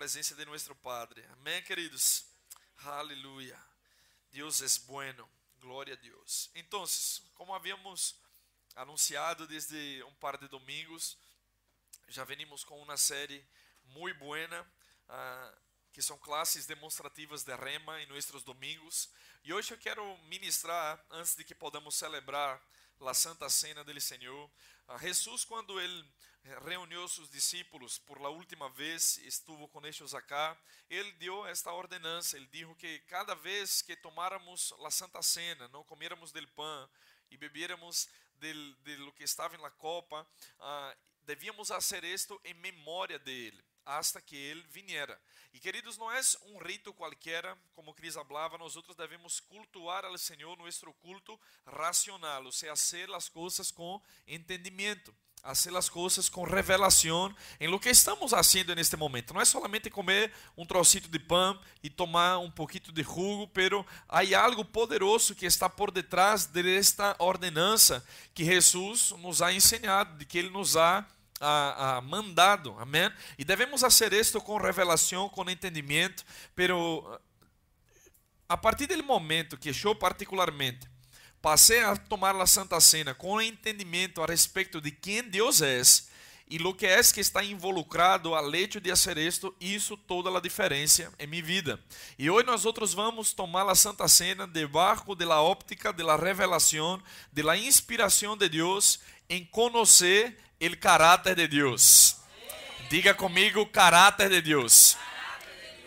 presença de nosso Padre. Amém, queridos? Aleluia. Deus é bueno. Glória a Deus. Então, como havíamos anunciado desde um par de domingos, já venimos com uma série muito buena, uh, que são classes demonstrativas de rema em nossos domingos. E hoje eu quero ministrar, antes de que podamos celebrar a Santa Cena do Senhor, uh, Jesus, quando ele reuniu seus discípulos por la última vez, estuvo com eles acá, ele deu esta ordenança, ele disse que cada vez que tomáramos a Santa Cena, não comiéramos del pão e bebiéramos del, de lo que estava na copa, uh, devíamos fazer isto em memória dele, hasta que ele viniera. E queridos, não é um rito qualquer, como Cris falava, nós outros devemos cultuar ao Senhor nosso culto racional, ou seja, fazer as coisas com entendimento hacer las cosas con revelación en lo que estamos haciendo en este momento. No es solamente comer un trocito de pan y tomar un poquito de jugo, pero hay algo poderoso que está por detrás de esta ordenança que Jesús nos ha enseñado, de que Ele nos ha a, a mandado, amém? E devemos fazer isto com revelação, com entendimento, pero a partir do momento que eu particularmente passei a tomar a Santa Cena com entendimento a respeito de quem Deus é e lo que é que está involucrado al hecho de fazer isto, isso toda a diferença em minha vida. E hoje nós outros vamos tomar a Santa Cena debaixo de la óptica de la revelação, de la inspiração de Deus em conhecer o caráter de Deus. Diga comigo, caráter de Deus.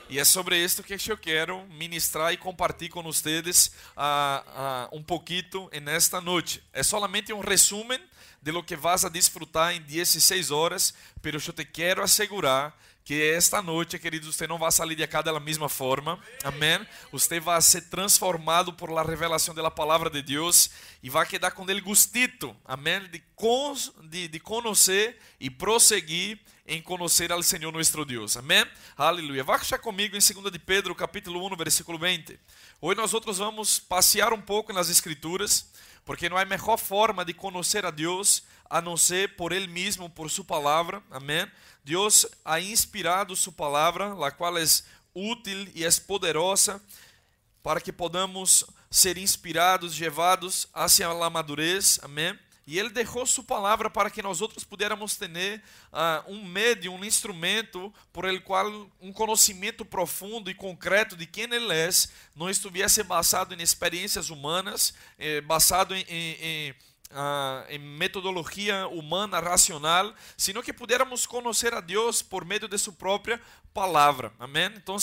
E é sobre isto que eu quero ministrar e compartilhar com vocês uh, uh, um pouquinho nesta noite. É solamente um resumo de lo que vas a disfrutar em 16 horas, pero eu te quero assegurar que esta noite, queridos, você não vai sair de cá da mesma forma. Amém? Você vai ser transformado por la revelação da palavra de Deus e vai quedar com ele gustito. Amém? De, con, de, de conhecer e prosseguir em conhecer ao Senhor nosso Deus. Amém? Aleluia. Vá achar comigo em 2 de Pedro, capítulo 1, versículo 20. Hoje nós outros vamos passear um pouco nas escrituras, porque não há melhor forma de conhecer a Deus a não ser por ele mesmo, por sua palavra. Amém? Deus ha inspirado sua palavra, a qual é útil e é poderosa para que podamos ser inspirados, levados hacia a madurez. Amém? E ele deixou sua palavra para que nós outros pudermos ter uh, um médio, um instrumento por el qual um conhecimento profundo e concreto de quem ele é não estivesse basado em experiências humanas, eh, basado em, em, em, uh, em, metodologia humana racional, sino que pudiéramos conhecer a Deus por meio de sua própria palavra. Amém? Então,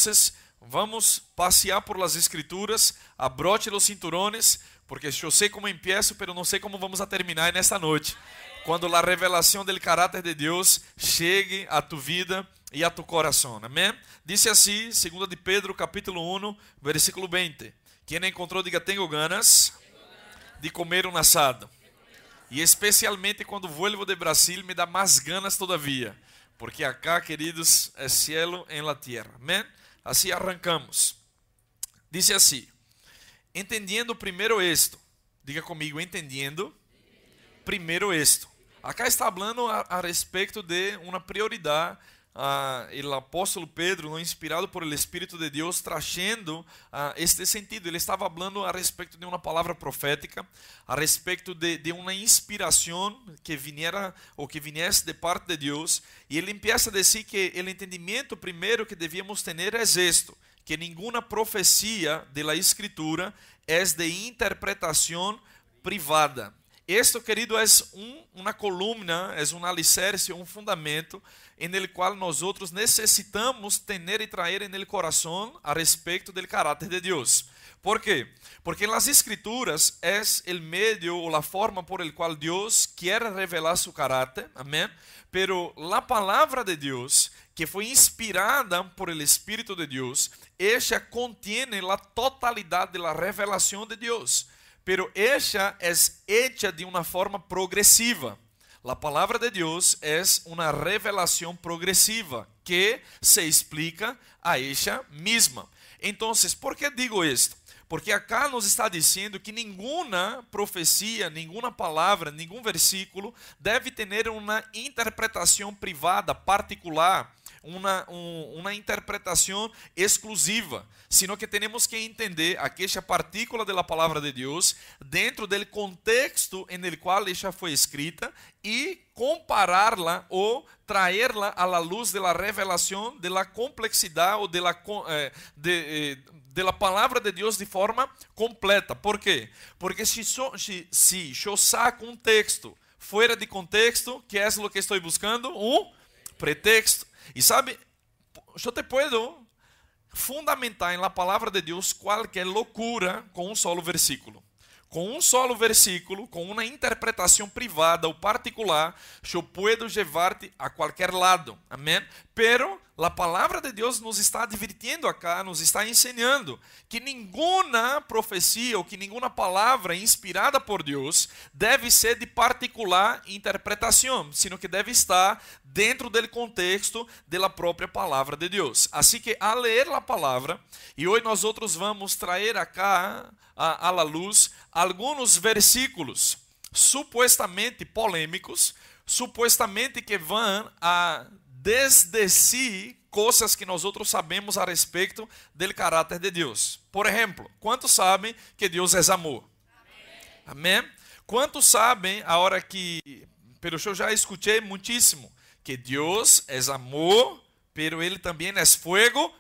vamos passear por las escrituras, abroche los cinturones porque eu sei como empiezo, pero não sei como vamos a terminar nesta noite. Quando a revelação do caráter de Deus chegue a tu vida e a tu coração. Amém? Disse assim, 2 de Pedro, capítulo 1, versículo 20. Quem encontrou, diga, tenho ganas de comer um assado. E especialmente quando vuelvo de Brasil, me dá mais ganas todavia. Porque acá, queridos, é cielo em la tierra. Amém? Assim arrancamos. Disse assim: Entendendo primeiro esto. Diga comigo, entendendo primeiro esto. Acá está falando a, a respeito de uma prioridade. O apóstolo Pedro, inspirado por el Espírito de Deus, trazendo este sentido. Ele estava falando a respeito de uma palavra profética, a respeito de, de uma inspiração que viniera ou que viniesse de parte de Deus. E ele empieza a dizer que o entendimento primeiro que devíamos ter é isto que nenhuma profecia de la escritura é de interpretação privada. Esto, querido, é um, uma coluna, é um alicerce, um fundamento em qual nós outros necessitamos ter e trazer en el coração a respeito do caráter de Deus. ¿Por quê? Porque nas escrituras é o meio ou a forma por el qual Deus quer revelar seu caráter, amém? Pero a palavra de Deus, que foi inspirada por el Espírito de Deus, esta contiene a totalidade da revelação de Deus. Pero esta é hecha de uma forma progressiva. A palavra de Deus é uma revelação progressiva que se explica a ella mesma. Então, por que digo isto? Porque acá nos está dizendo que nenhuma profecia, nenhuma palavra, nenhum versículo deve ter uma interpretação privada, particular, uma, um, uma interpretação exclusiva, sino que temos que entender aquela partícula da palavra de Deus dentro do contexto em el qual ela foi escrita e compará-la ou traerla à luz da revelação da complexidade ou de la, de, de la palavra de Deus de forma completa. ¿Por quê? Porque se, so, se, se eu saco um texto fora de contexto, que é o que estou buscando? Um pretexto. E sabe, eu te puedo fundamentar na palavra de Deus qualquer loucura com um solo versículo com um solo versículo, com uma interpretação privada ou particular, eu posso levar-te a qualquer lado. Amém? Pero a palavra de Deus nos está advirtiendo acá, nos está ensinando que nenhuma profecia ou que nenhuma palavra inspirada por Deus deve ser de particular interpretação, sino que deve estar dentro do contexto da própria palavra de Deus. Assim que, a ler a palavra, e hoje nós outros vamos trazer acá la luz alguns versículos supostamente polêmicos, supostamente que vão a desde si coisas que nós outros sabemos a respeito do caráter de Deus. Por exemplo, quantos sabem que Deus é amor? Amém? Amém? Quantos sabem, a hora que, pelo eu já escutei muitíssimo, que Deus é amor, pero ele também é fogo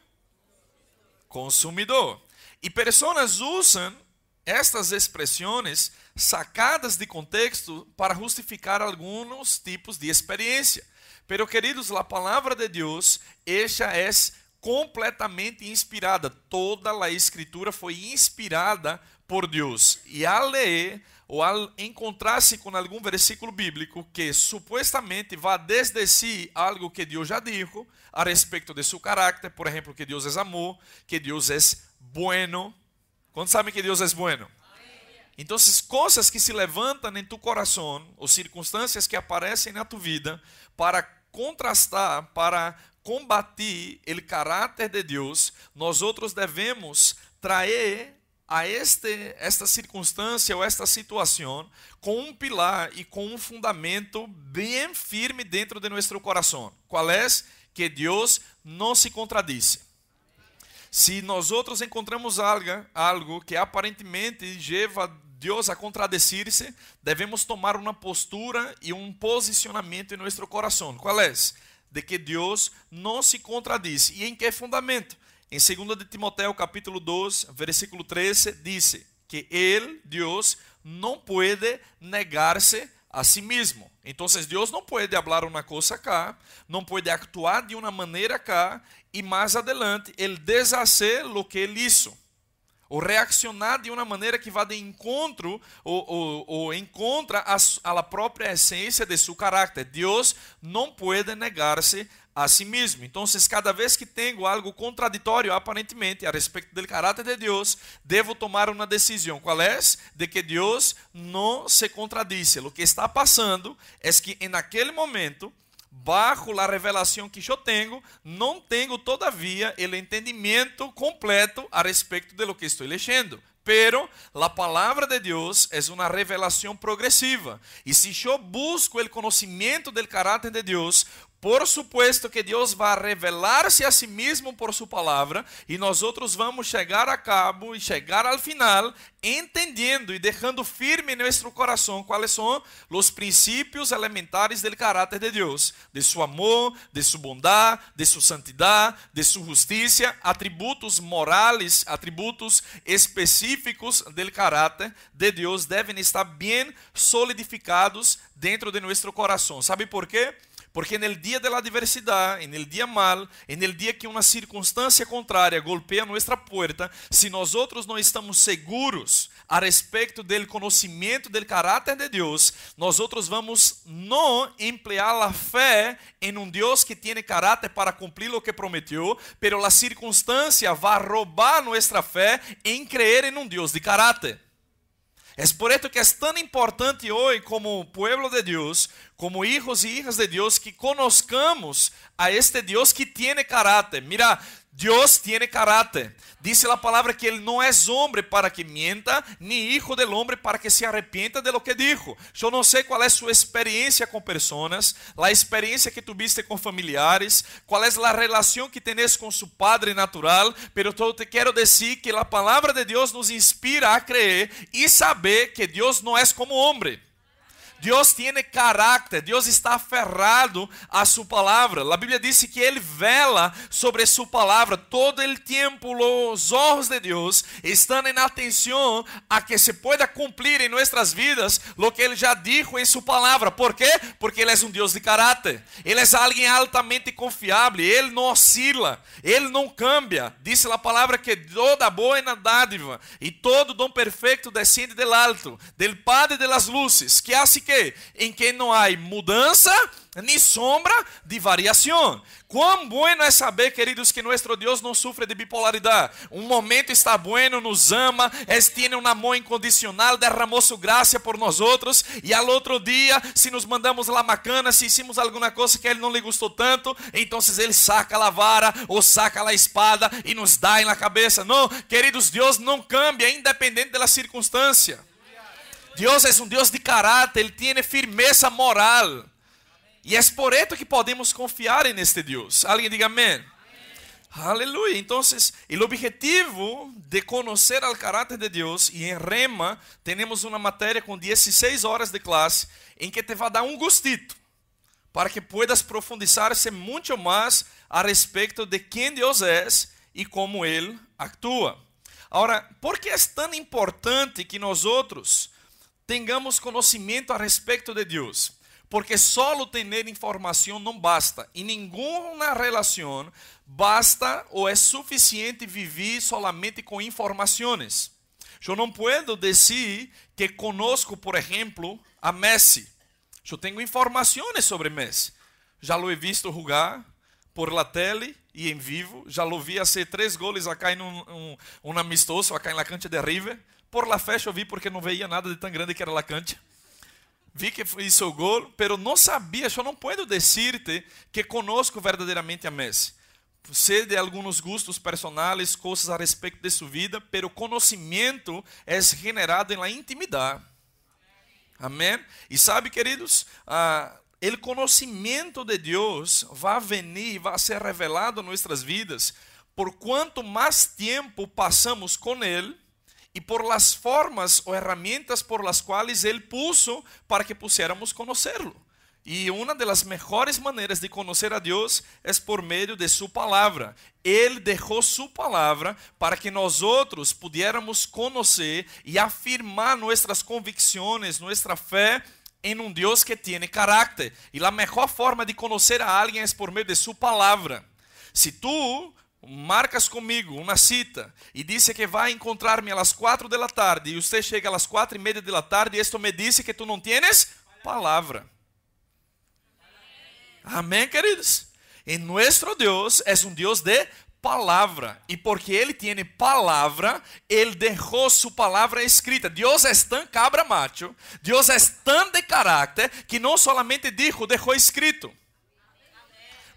consumidor. E pessoas usam estas expressões sacadas de contexto para justificar alguns tipos de experiência. Pero, queridos, a palavra de Deus, esta é completamente inspirada. Toda a escritura foi inspirada por Deus. E ao ler ou ao encontrar-se com algum versículo bíblico que supostamente vá desde si algo que Deus já disse a respeito de seu caráter, por exemplo, que Deus é amor, que Deus é bueno. Quantos sabem que Deus é bueno? Então, coisas que se levantam em tu coração, ou circunstâncias que aparecem na tua vida, para contrastar, para combater o caráter de Deus, nós outros devemos trazer a este, esta circunstância ou esta situação com um pilar e com um fundamento bem firme dentro de nosso coração. Qual é? Que Deus não se contradiz. Se nós outros encontramos algo, algo que aparentemente leva Deus a contradecir-se, devemos tomar uma postura e um posicionamento em nosso coração. Qual é? De que Deus não se contradiz. E em que fundamento? Em 2 de Timoteo, capítulo 2, versículo 13, diz que Ele, Deus, não pode negar-se a si mesmo. Então, Deus não pode falar uma coisa cá, não pode actuar de uma maneira cá, e mais adelante, Ele deshacer o que Ele hizo ou reaccionar de uma maneira que vá de encontro ou, ou, ou encontra a, a própria essência de seu caráter. Deus não pode negar-se a si mesmo. Então, cada vez que tenho algo contraditório, aparentemente, a respeito do caráter de Deus, devo tomar uma decisão. Qual é? De que Deus não se contradiz. O que está passando é que, naquele momento, bajo a revelação que eu tenho, não tenho todavia o entendimento completo a respeito de lo que estou leyendo. Pero a palavra de Deus é uma revelação progressiva. E se eu busco o conhecimento do caráter de Deus, por supuesto que Deus vai revelar-se a si mesmo por sua palavra e nós outros vamos chegar a cabo e chegar ao final entendendo e deixando firme em nosso coração quais são os princípios elementares do caráter de Deus, de seu amor, de sua bondade, de sua santidade, de sua justiça, atributos morais, atributos específicos do caráter de Deus devem estar bem solidificados dentro de nosso coração. Sabe por quê? Porque no dia da adversidade, no dia mal, no dia que uma circunstância contrária golpeia nossa porta, se nós outros não estamos seguros a respeito do conhecimento do caráter de Deus, nós outros vamos não emplear a fé em um Deus que tem caráter para cumprir o que prometeu, pero a circunstância vai roubar nossa fé em crer em um Deus de caráter. É por isso que é tão importante hoje, como pueblo de Deus, como hijos e hijas de Deus, que conozcamos a este Deus que tem caráter. Mira, Deus tem caráter. Dice a palavra que ele não é homem para que mienta, ni hijo del hombre para que se arrepienta de lo que dijo. Eu não sei qual é sua experiência com pessoas, a experiência que tuviste com familiares, qual é a relação que tens com seu padre natural, pero eu te quero dizer que a palavra de Deus nos inspira a crer e saber que Deus não é como homem. Deus tem caráter, Deus está aferrado a sua palavra. A Bíblia diz que ele vela sobre sua palavra todo o tempo. Os olhos de Deus estão em atenção a que se pueda cumprir em nossas vidas lo que ele já dijo em sua palavra. ¿Por quê? Porque ele é um Deus de caráter. Ele é alguém altamente confiável. Ele não oscila, ele não cambia. Diz a palavra que toda boa dádiva e todo dom perfeito descende del alto, del Padre de las luzes, que hace quê? Em que não há mudança nem sombra de variação. Quão bueno é saber, queridos, que nosso Deus não sofre de bipolaridade. Um momento está bueno, nos ama, tiene um amor incondicional, derramou sua graça por nós outros, e ao outro dia, se nos mandamos lá macana, se hicimos alguma coisa que ele não lhe gostou tanto, então ele saca a vara ou saca a espada e nos dá na cabeça. Não, queridos, Deus não cambia, independente da circunstância. Deus é um Deus de caráter, Ele tem firmeza moral. E é por isso que podemos confiar em este. Alguém diga amém. Aleluia. Então, o objetivo de conhecer o caráter de Deus, e em Rema temos uma matéria com 16 horas de classe, em que te vai dar um gustito, para que puedas profundizar-se muito mais a respeito de quem Deus é e como Ele atua. Agora, por que é tão importante que nós outros tengamos conhecimento a respeito de Deus. Porque solo ter informação não basta. Em nenhuma relação basta ou é suficiente viver solamente com informações. Eu não posso dizer que conosco, por exemplo, a Messi. Eu tenho informações sobre Messi. Já lo he visto jogar por la tele e em vivo. Já lo vi fazer três goles acá em um, um, um amistoso, acá em la cancha de River. Por la fé eu vi porque não veia nada de tão grande que era la cancha. Vi que hizo o gol, pero não sabia, eu não posso dizer-te que conosco verdadeiramente a Messi. Sei de alguns gustos personais, coisas a respeito de sua vida, pero conhecimento é generado na intimidade. Amém? E sabe, queridos, ah, o conhecimento de Deus vai venir, vai ser revelado em nossas vidas, por quanto mais tempo passamos com Ele e por las formas ou herramientas por las quais Ele puso para que pusiéramos conhecê-lo. E uma das melhores maneiras de conhecer a Deus é por meio de Sua palavra. Ele deixou Sua palavra para que nós outros pudiéramos conhecer e afirmar nossas convicções, nossa fé em um Deus que tem caráter. E a melhor forma de conhecer a alguém é por meio de Sua palavra. Se tu marcas comigo uma cita e disse que vai encontrar-me às quatro da tarde e você chega às quatro e meia da tarde e isto me disse que tu não tienes palavra. Amém, queridos? E nosso Deus é um Deus de palavra. E porque Ele tem palavra, Ele deixou sua palavra escrita. Deus é tão cabra macho, Deus é tão de caráter, que não solamente dijo, deixou escrito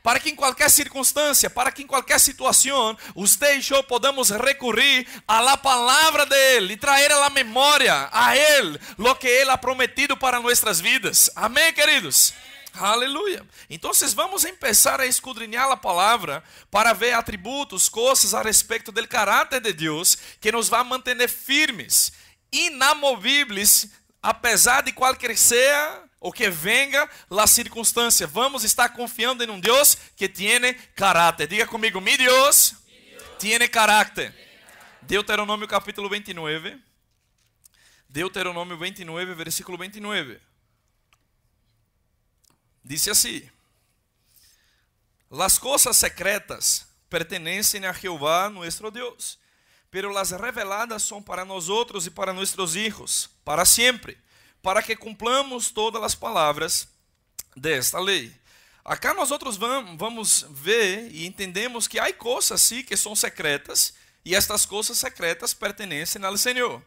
para que em qualquer circunstância, para que em qualquer situação, você e eu podamos recorrer à la palavra de Ele e trazer à memória a Ele lo que Ele ha prometido para nossas vidas. Amém, queridos? Aleluia. Então, vamos começar a escudrinhar a palavra para ver atributos, coisas a respeito do caráter de Deus que nos vai manter firmes, inamovíveis, apesar de qualquer seja o que venga la circunstância. Vamos estar confiando em um Deus que tem caráter. Diga comigo, mi Deus, tem caráter. Deuteronômio capítulo 29. Deuteronômio 29, versículo 29. Dice assim: Las cosas secretas pertenecem a Jeová, nuestro Deus, pero las reveladas são para nós outros e para nossos hijos, para sempre para que cumplamos todas as palavras desta lei. Acá nós outros vamos ver e entendemos que há coisas sim que são secretas e estas coisas secretas pertencem ao Senhor.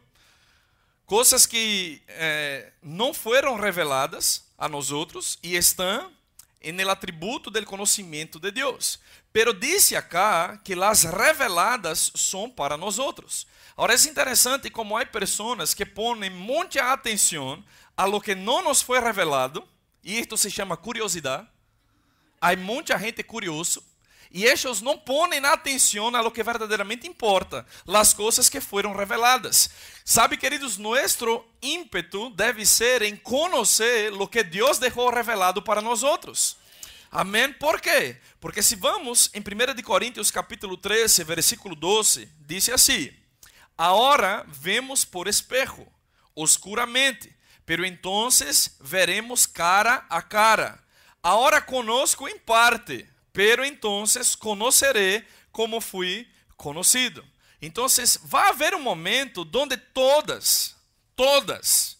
Coisas que eh, não foram reveladas a nós outros e estão en el atributo del conocimiento de Dios. Pero dice acá que las reveladas son para nosotros. Ahora es interesante como hay personas que ponen mucha atención a lo que no nos fue revelado, y esto se llama curiosidad. Hay mucha gente curioso e eles não ponem atenção a lo que verdadeiramente importa, as coisas que foram reveladas. Sabe, queridos, nosso ímpeto deve ser em conhecer lo que Deus deixou revelado para nós outros. Amém? Por quê? Porque se vamos em 1 Coríntios capítulo 13, versículo 12, diz assim: Agora vemos por espejo, oscuramente, pero entonces veremos cara a cara. Agora conosco em parte pero entonces conoceré como fui conocido. Entonces va a haber un momento donde todas, todas,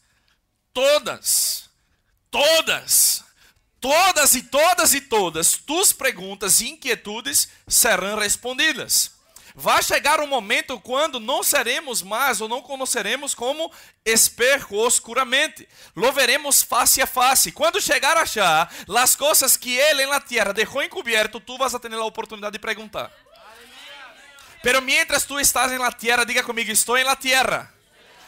todas, todas, todas y todas y todas tus preguntas e inquietudes serão respondidas. Vai chegar um momento quando não seremos mais ou não conheceremos como espejo oscuramente. Lo veremos face a face. Quando chegar a achar as coisas que ele na terra deixou encoberto, tu vas a ter a oportunidade de perguntar. Pero mientras tu estás en la tierra, diga comigo, estou en la tierra.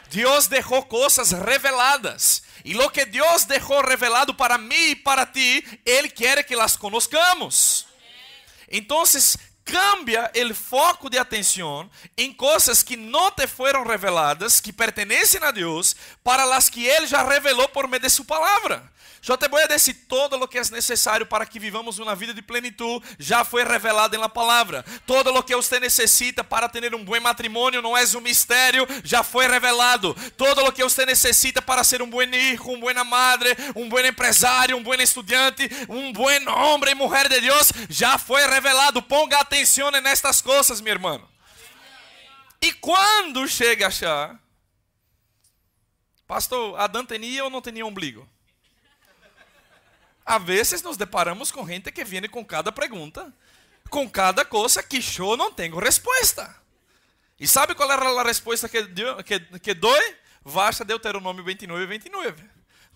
Deus deixou coisas reveladas. E lo que Deus deixou revelado para mim e para ti, Ele quer que las conozcamos. Então, cambia o foco de atenção em coisas que não te foram reveladas, que pertenecem a Deus, para as que Ele já revelou por meio de Sua palavra. Te vou dizer todo o que é necessário para que vivamos uma vida de plenitude já foi revelado na palavra. Todo o que você necessita para ter um bom matrimônio não é um mistério, já foi revelado. Todo o que você necessita para ser um bom filho, um boa madre, um bom empresário, um bom estudante, um bom homem e mulher de Deus já foi revelado. Ponga atenção nestas coisas, meu irmão. E quando chega a achar, pastor, Adão tinha ou não tinha umbigo? A vezes nos deparamos com gente que vem com cada pergunta, com cada coisa que eu não tenho resposta. E sabe qual era a resposta que, que, que doi? Baixa Deuteronômio 29, 29.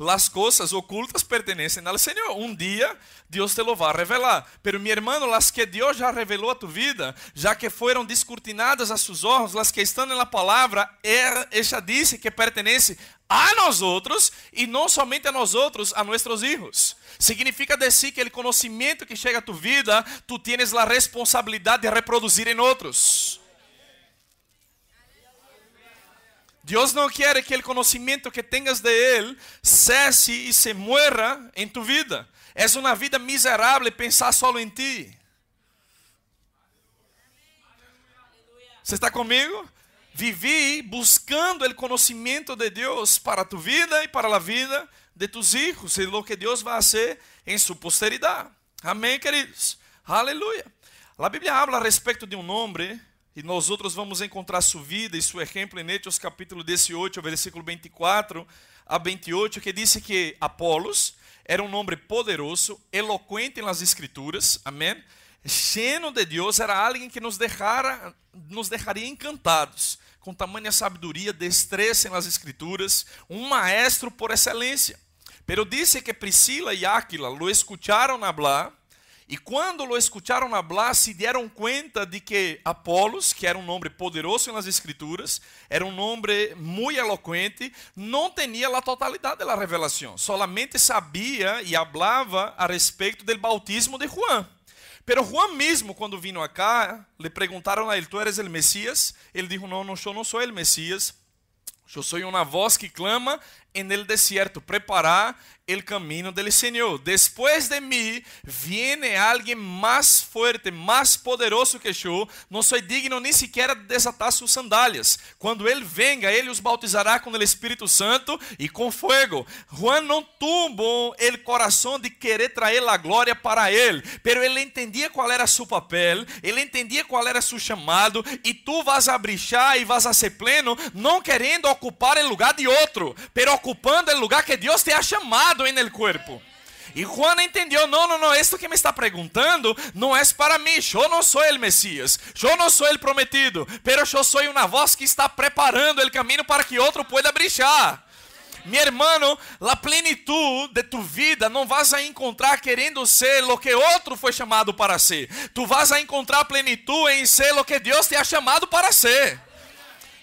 Las coisas ocultas pertenecem ao Senhor. Um dia Deus te lo vai revelar. Pero mi hermano, las que Deus já revelou a tu vida, já que foram descortinadas a seus olhos, las que estão na palavra, ela disse que pertence a nós outros e não somente a nós outros, a nossos filhos. Significa dizer que o conhecimento que chega a tu vida, tu tienes a responsabilidade de reproduzir em outros. Deus não quer que o conhecimento que tenhas de Ele cesse e se muera em tu vida. É uma vida miserável pensar só em ti. Você está comigo? Vivi buscando o conhecimento de Deus para tu vida e para a vida de tus hijos e lo que Deus vai fazer em sua posteridade. Amém, queridos? Aleluia. A Bíblia habla a respeito de um homem e nós outros vamos encontrar sua vida e seu exemplo em Hechos capítulo 18, versículo 24 a 28, que disse que Apolos era um homem poderoso, eloquente nas escrituras, amém? Cheio de Deus, era alguém que nos, deixara, nos deixaria encantados, com tamanha sabedoria, destreza nas escrituras, um maestro por excelência. Pero disse que Priscila e Áquila lo escutaram hablar e quando lo escutaram hablar, se deram conta de que Apolos, que era um nome poderoso nas escrituras, era um nome muito eloquente, não tinha a totalidade da revelação. Solamente sabia e falava a respeito do bautismo de Juan. Pero Juan mesmo, quando vino acá, le perguntaram a ele: Tu eres o Messias? Ele disse: Não, não, eu não sou o Messias. Eu sou uma voz que clama en el desierto, preparar el camino del Señor. Después de mí viene alguien más fuerte, más poderoso que yo. No soy digno ni siquiera de desatar sus sandalias. Cuando Él venga, Él os bautizará con el Espíritu Santo y con fuego. Juan no tuvo el corazón de querer traer la gloria para Él, pero Él entendía cuál era su papel, Él entendía cuál era su chamado y tú vas a brillar y vas a ser pleno, no queriendo ocupar el lugar de otro, pero ocupando o lugar que Deus te ha chamado en el cuerpo. E Juan entendeu: não, não, não, isto que me está perguntando não é para mim. Eu não sou o Messias, eu não sou o prometido, pero eu sou uma voz que está preparando o caminho para que outro pueda brilhar. Mi hermano, a plenitude de tu vida não vas a encontrar querendo ser o que outro foi chamado para ser. Tu vas a encontrar plenitude em ser o que Deus te ha chamado para ser.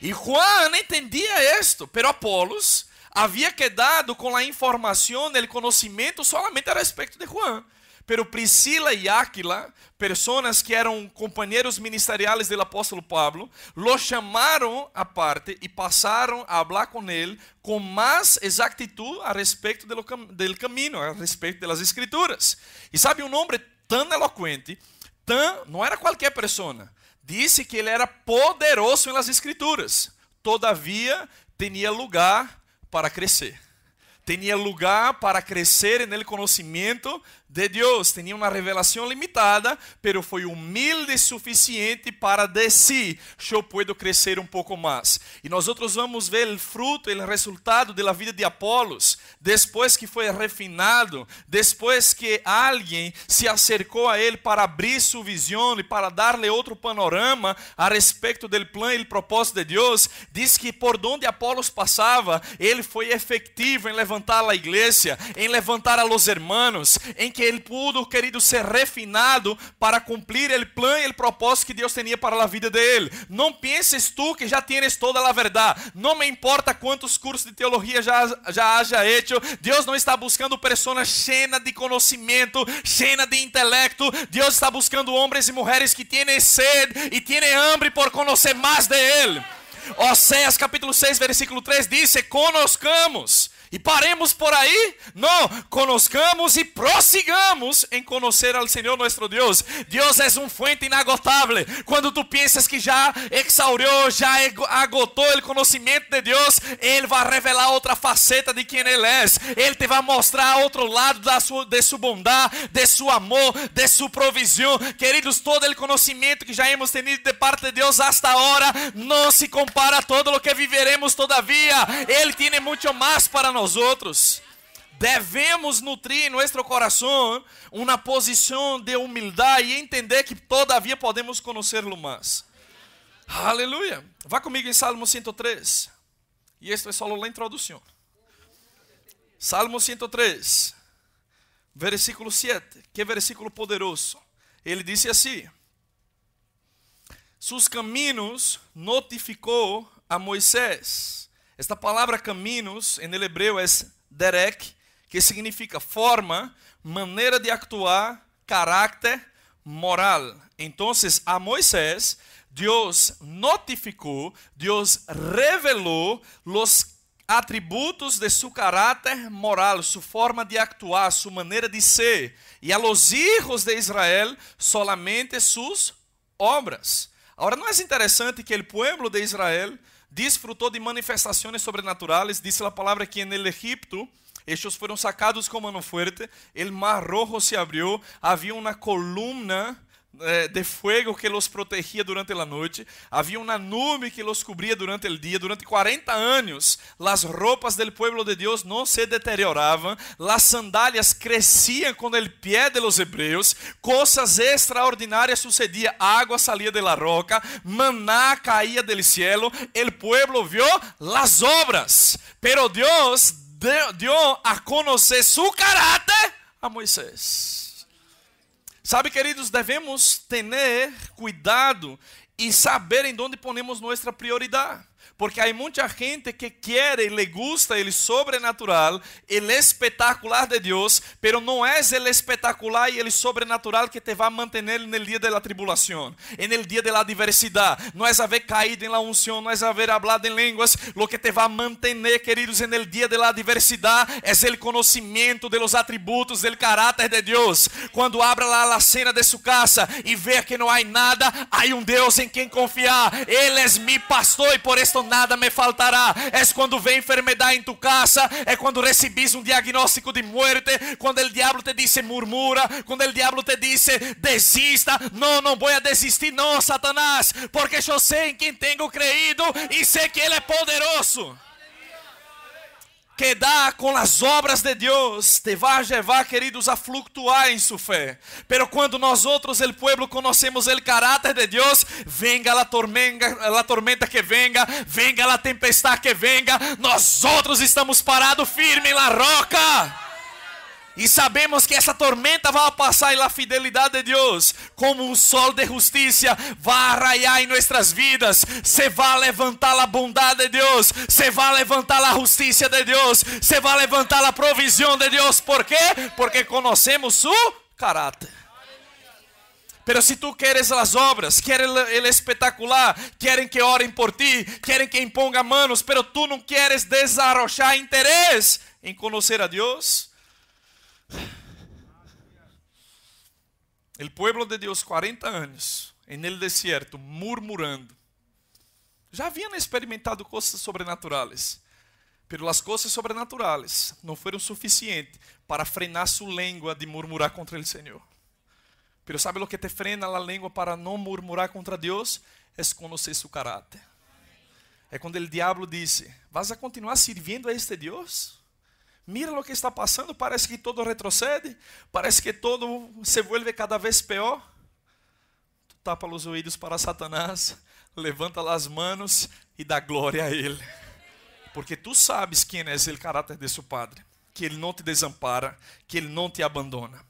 E Juan entendia isto, pero Apolos havia quedado com a informação, o conhecimento solamente a respeito de Juan. Pero Priscila e Áquila, pessoas que eram companheiros ministeriales do apóstolo Pablo, lo chamaram aparte e passaram a falar com ele com mais exactitud a respeito do del caminho, a respeito das escrituras. E sabe um nome tão eloquente, tão, não era qualquer pessoa, disse que ele era poderoso nas escrituras. Todavia, tinha lugar para crescer. Tinha lugar para crescer no conhecimento de Deus. Tinha uma revelação limitada, pero foi humilde suficiente para de si eu puedo crescer um pouco mais. E nós outros vamos ver o fruto, o resultado da vida de Apolos, depois que foi refinado, depois que alguém se acercou a ele para abrir sua visão e para dar-lhe outro panorama a respeito do plano e propósito de Deus, diz que por onde Apolos passava, ele foi efetivo em levantar a igreja, em levantar a los hermanos, em que que ele pudo, querido, ser refinado para cumprir o plano e o propósito que Deus tinha para a vida dele. Não penses tu que já tienes toda a verdade. Não me importa quantos cursos de teologia já, já haja hecho. Deus não está buscando pessoas cheias de conhecimento, cheias de intelecto. Deus está buscando homens e mulheres que têm sede e têm hambre por conhecer mais de Ele. Oséias capítulo 6, versículo 3 diz: Conoscamos e paremos por aí. Não, conozcamos e prossigamos em conhecer ao Senhor nosso Deus. Deus é um fuente inagotável. Quando tu pensas que já exauriu, já agotou o conhecimento de Deus, Ele vai revelar outra faceta de quem Ele é. Ele te vai mostrar outro lado da sua, de sua bondade, de seu amor, de sua provisão. Queridos, todo o conhecimento que já hemos tenido de parte de Deus hasta agora não se compara a todo o que viveremos todavia. Ele tem muito mais para nós nós outros. Devemos nutrir em nosso coração uma posição de humildade e entender que todavia podemos conhecê-lo mais. Aleluia. Vá comigo em Salmo 103. E este é só a introdução. Salmo 103, versículo 7. Que versículo poderoso. Ele disse assim: Sus caminhos notificou a Moisés esta palavra caminhos, em hebreu, é derek, que significa forma, maneira de actuar, caráter, moral. Então, a Moisés, Deus notificou, Deus revelou os atributos de seu caráter moral, sua forma de actuar, sua maneira de ser. E a los hijos de Israel, solamente suas obras. Agora, não é interessante que o povo de Israel disfrutou de manifestações sobrenaturais. Dice a palavra que en el Egipto estes foram sacados com mano fuerte, el mar rojo se abriu, havia uma columna eh, de fuego que los protegia durante a noite, havia uma nube que los cobria durante o dia. Durante 40 anos, as roupas del pueblo de Deus não se deterioravam, as sandálias cresciam com o pé de los hebreus, coisas extraordinárias sucediam, água saía de la roca, maná caía del cielo, el pueblo vio las obras, pero Deus dio a conhecer su caráter a Moisés. Sabe, queridos, devemos ter cuidado e saber em onde ponemos nossa prioridade. Porque há muita gente que quer e le gusta o sobrenatural, o espetacular de Deus, pero não é o espetacular e o sobrenatural que te vai manter no dia da tribulação, no dia da adversidade. Não é haver caído em la unção, não é haver hablado em línguas. Lo que te vai manter, queridos, no dia da adversidade é o conhecimento de los atributos del caráter de Deus. Quando abra lá a cena de sua casa e vê que não há nada, há um Deus em quem confiar. Ele é mi pastor e por esto nada me faltará. É quando vem enfermidade em tu casa, é quando recebes um diagnóstico de muerte, quando o diabo te diz murmura, quando o diabo te diz desista. Não, não vou desistir, não, Satanás, porque eu sei em quem tenho creído e sei que Ele é poderoso. Quedar com as obras de Deus te vai levar, queridos, a fluctuar em sua fé. Pero quando nós outros, el pueblo, conhecemos o caráter de Deus, venga a tormenta, a tormenta que venga, venga a tempestade que venga, nós outros estamos parados firme na roca. E sabemos que essa tormenta vai passar e a fidelidade de Deus, como um sol de justiça, vai raiar em nossas vidas. Se vai levantar a bondade de Deus, se vai levantar a justiça de Deus, se vai levantar a provisão de Deus. ¿Por quê? Porque conhecemos su caráter. Pero se tu queres as obras, queres o espetacular, querem que orem por ti, querem que imponga manos, pero tu não queres desarrochar interesse em conhecer a Deus, El pueblo de Dios 40 anos en el desierto murmurando. Já haviam experimentado coisas sobrenaturais, pero as coisas sobrenaturais não foram suficientes para frenar sua língua de murmurar contra o Senhor. Pero sabe o que te frena a língua para não murmurar contra Deus? É conhecer seu caráter. É quando o diabo disse: Vas a continuar servindo a este Deus? Mira o que está passando, parece que todo retrocede, parece que todo se vuelve cada vez pior. Tu tapa os ouvidos para Satanás, levanta as manos e dá glória a ele. Porque tu sabes quem é o caráter de seu padre, que ele não te desampara, que ele não te abandona.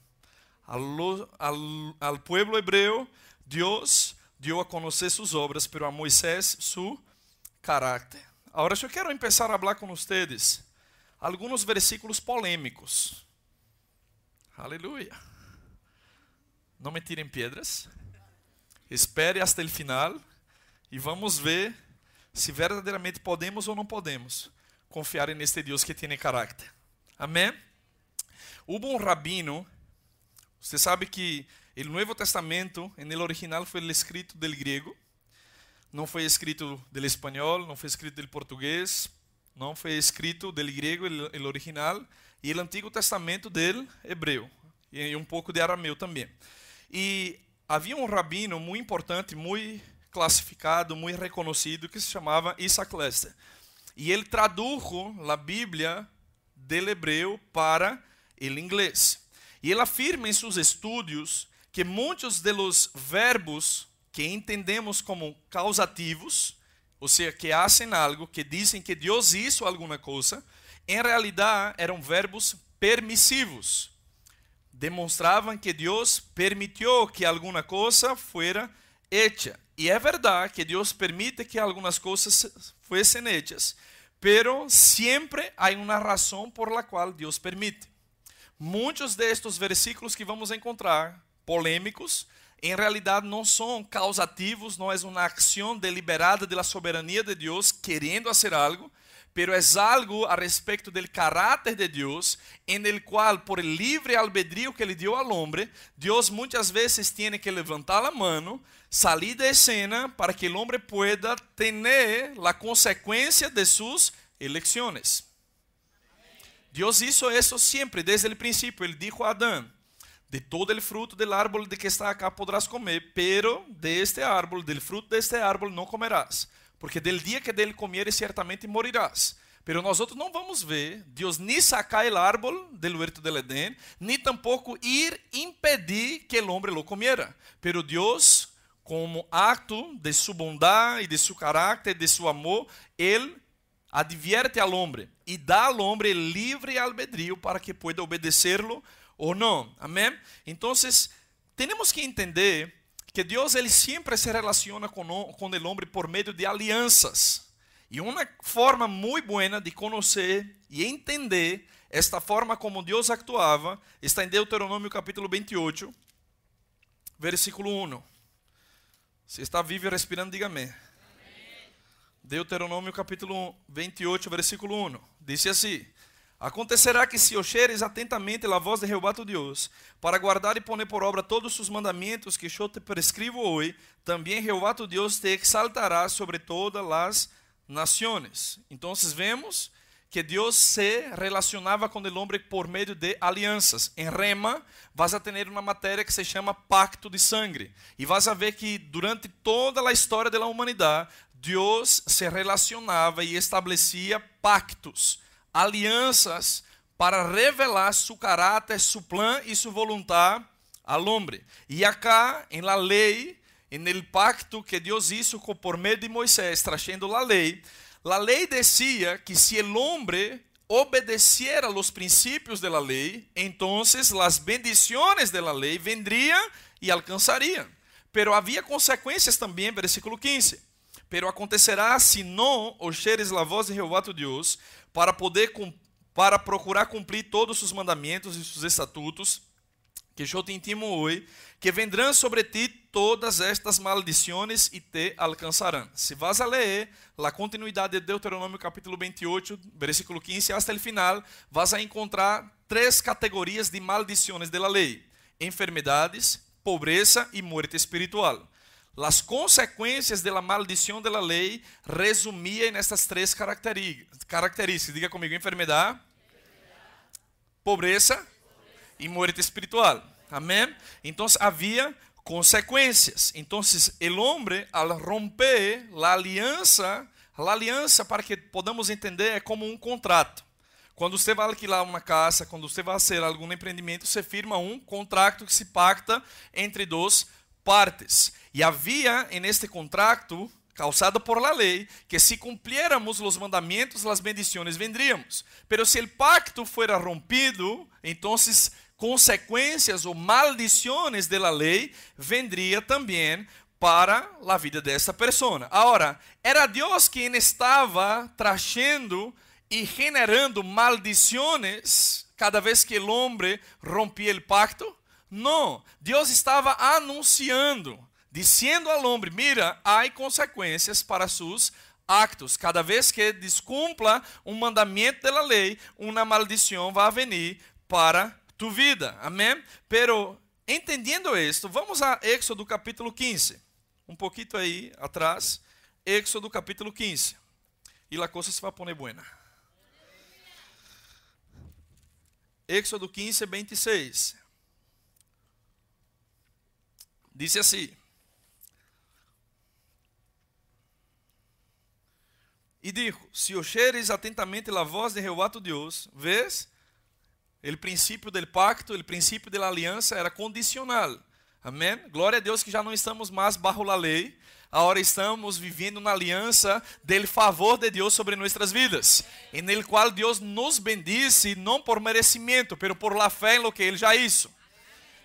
Al, al, al pueblo hebreu, Deus deu a conhecer suas obras, pero a Moisés su caráter. Agora eu quero começar a falar com vocês alguns versículos polêmicos. Aleluia. Não me tirem pedras. Espere até o final e vamos ver se verdadeiramente podemos ou não podemos confiar neste Deus que tem caráter. Amém? Hubo um rabino, você sabe que o Novo Testamento, no original, foi escrito del grego, não foi escrito del espanhol, não foi escrito del português, não foi escrito del grego, o original, e o Antigo Testamento del hebreu, e um pouco de arameu também. E havia um rabino muito importante, muito classificado, muito reconhecido, que se chamava Isaac Lester. E ele tradujo a Bíblia del hebreu para o inglês. E ele afirma em seus estudos que muitos de los verbos que entendemos como causativos ou seja, que hacen algo, que dizem que Deus hizo alguma coisa, em realidade eram verbos permissivos. Demonstravam que Deus permitiu que alguma coisa fuera hecha. E é verdade que Deus permite que algumas coisas fuesen hechas, pero sempre há uma razão por la qual Deus permite. Muitos destes versículos que vamos encontrar, polêmicos, em realidade não são causativos, não é uma ação deliberada da soberania de Deus querendo fazer algo, pero é algo a respeito do caráter de Deus, em el qual, por livre albedrío que ele deu ao homem, Deus muitas vezes tem que levantar a mão, sair de cena, para que o homem pueda ter a consequência de suas eleições. Deus hizo isso sempre, desde o princípio. Ele dijo a Adão: de todo el fruto del árbol de que está acá podrás comer, pero de este árbol, del fruto de este árbol no comerás, porque del día que dele comieres ciertamente morirás. Pero nosotros não vamos ver Deus nem sacar o árbol del huerto del Edén, ni tampoco ir impedir que el hombre lo comiera. Pero Deus, como acto de su bondad y de su carácter, de su amor, Él advierte al hombre y da al hombre el libre albedrío para que pueda obedecerlo ou não? Amém? Então, temos que entender que Deus ele sempre se relaciona com, com o homem por meio de alianças. E uma forma muito boa de conhecer e entender esta forma como Deus actuava está em Deuteronômio capítulo 28, versículo 1. Se está vivo e respirando, diga amém. Deuteronômio capítulo 28, versículo 1. Diz assim: Acontecerá que se oxeres atentamente a voz de Jeová tu Deus, para guardar e poner por obra todos os mandamentos que eu te prescrevo hoje, também Jeová tu Deus te exaltará sobre todas as nações. Então, vemos que Deus se relacionava com o homem por meio de alianças. Em Rema, vas a ter uma matéria que se chama pacto de sangue. E vas a ver que durante toda a história da humanidade, Deus se relacionava e estabelecia pactos alianças para revelar su caráter, su plan y su voluntad al hombre. Y acá, en la ley, en el pacto que Dios hizo por medio de Moisés, trayendo la ley, la ley decía que si el obedeciera los principios de la ley, entonces las bendiciones de la ley vendrían y alcanzarían. Pero había consecuencias también, versículo 15. Pero acontecerá se não oxeres a voz de Jeová tu Deus, para poder para procurar cumprir todos os mandamentos e os estatutos que eu te intimo hoje, que vendrão sobre ti todas estas maldições e te alcançarão. Se vas a ler a continuidade de Deuteronômio capítulo 28, versículo 15 até o final, vas a encontrar três categorias de maldições da lei: enfermidades, pobreza e morte espiritual. Las consecuencias de la maldición de la ley resumía en estas tres características. Diga conmigo, enfermedad, pobreza y muerte espiritual. Amén. Entonces había consecuencias. Entonces el hombre al romper la alianza, la aliança para que podamos entender é como um contrato. Quando você vai alquilar uma casa, quando você vai fazer algum empreendimento, você firma um contrato que se pacta entre duas partes. E havia en este contrato causado por la ley que si cumpliéramos los mandamientos las bendiciones vendríamos. Pero si el pacto fuera rompido, entonces consecuencias o maldiciones de la ley vendría también para la vida de esta persona. Ahora, era Dios quien estava trazendo e generando maldições cada vez que o homem rompia o pacto? Não, Deus estava anunciando dizendo ao homem: Mira, há consequências para seus actos. Cada vez que descumpla um mandamento da lei, uma maldição vai venir para tu vida. Amém? Pero, entendendo isto, vamos a Éxodo capítulo 15. Um pouquinho aí atrás. Éxodo capítulo 15. E a coisa se vai poner buena. Éxodo 15, 26. Diz assim: E dijo: Se oyeres atentamente a voz de Jeová tu Deus, vês? O princípio do pacto, o princípio da aliança era condicional. Amém? Glória a Deus que já não estamos mais bajo a lei, agora estamos vivendo na aliança del favor de Deus sobre nossas vidas, em el qual Deus nos bendice não por merecimento, pero por la fé em lo que ele já hizo.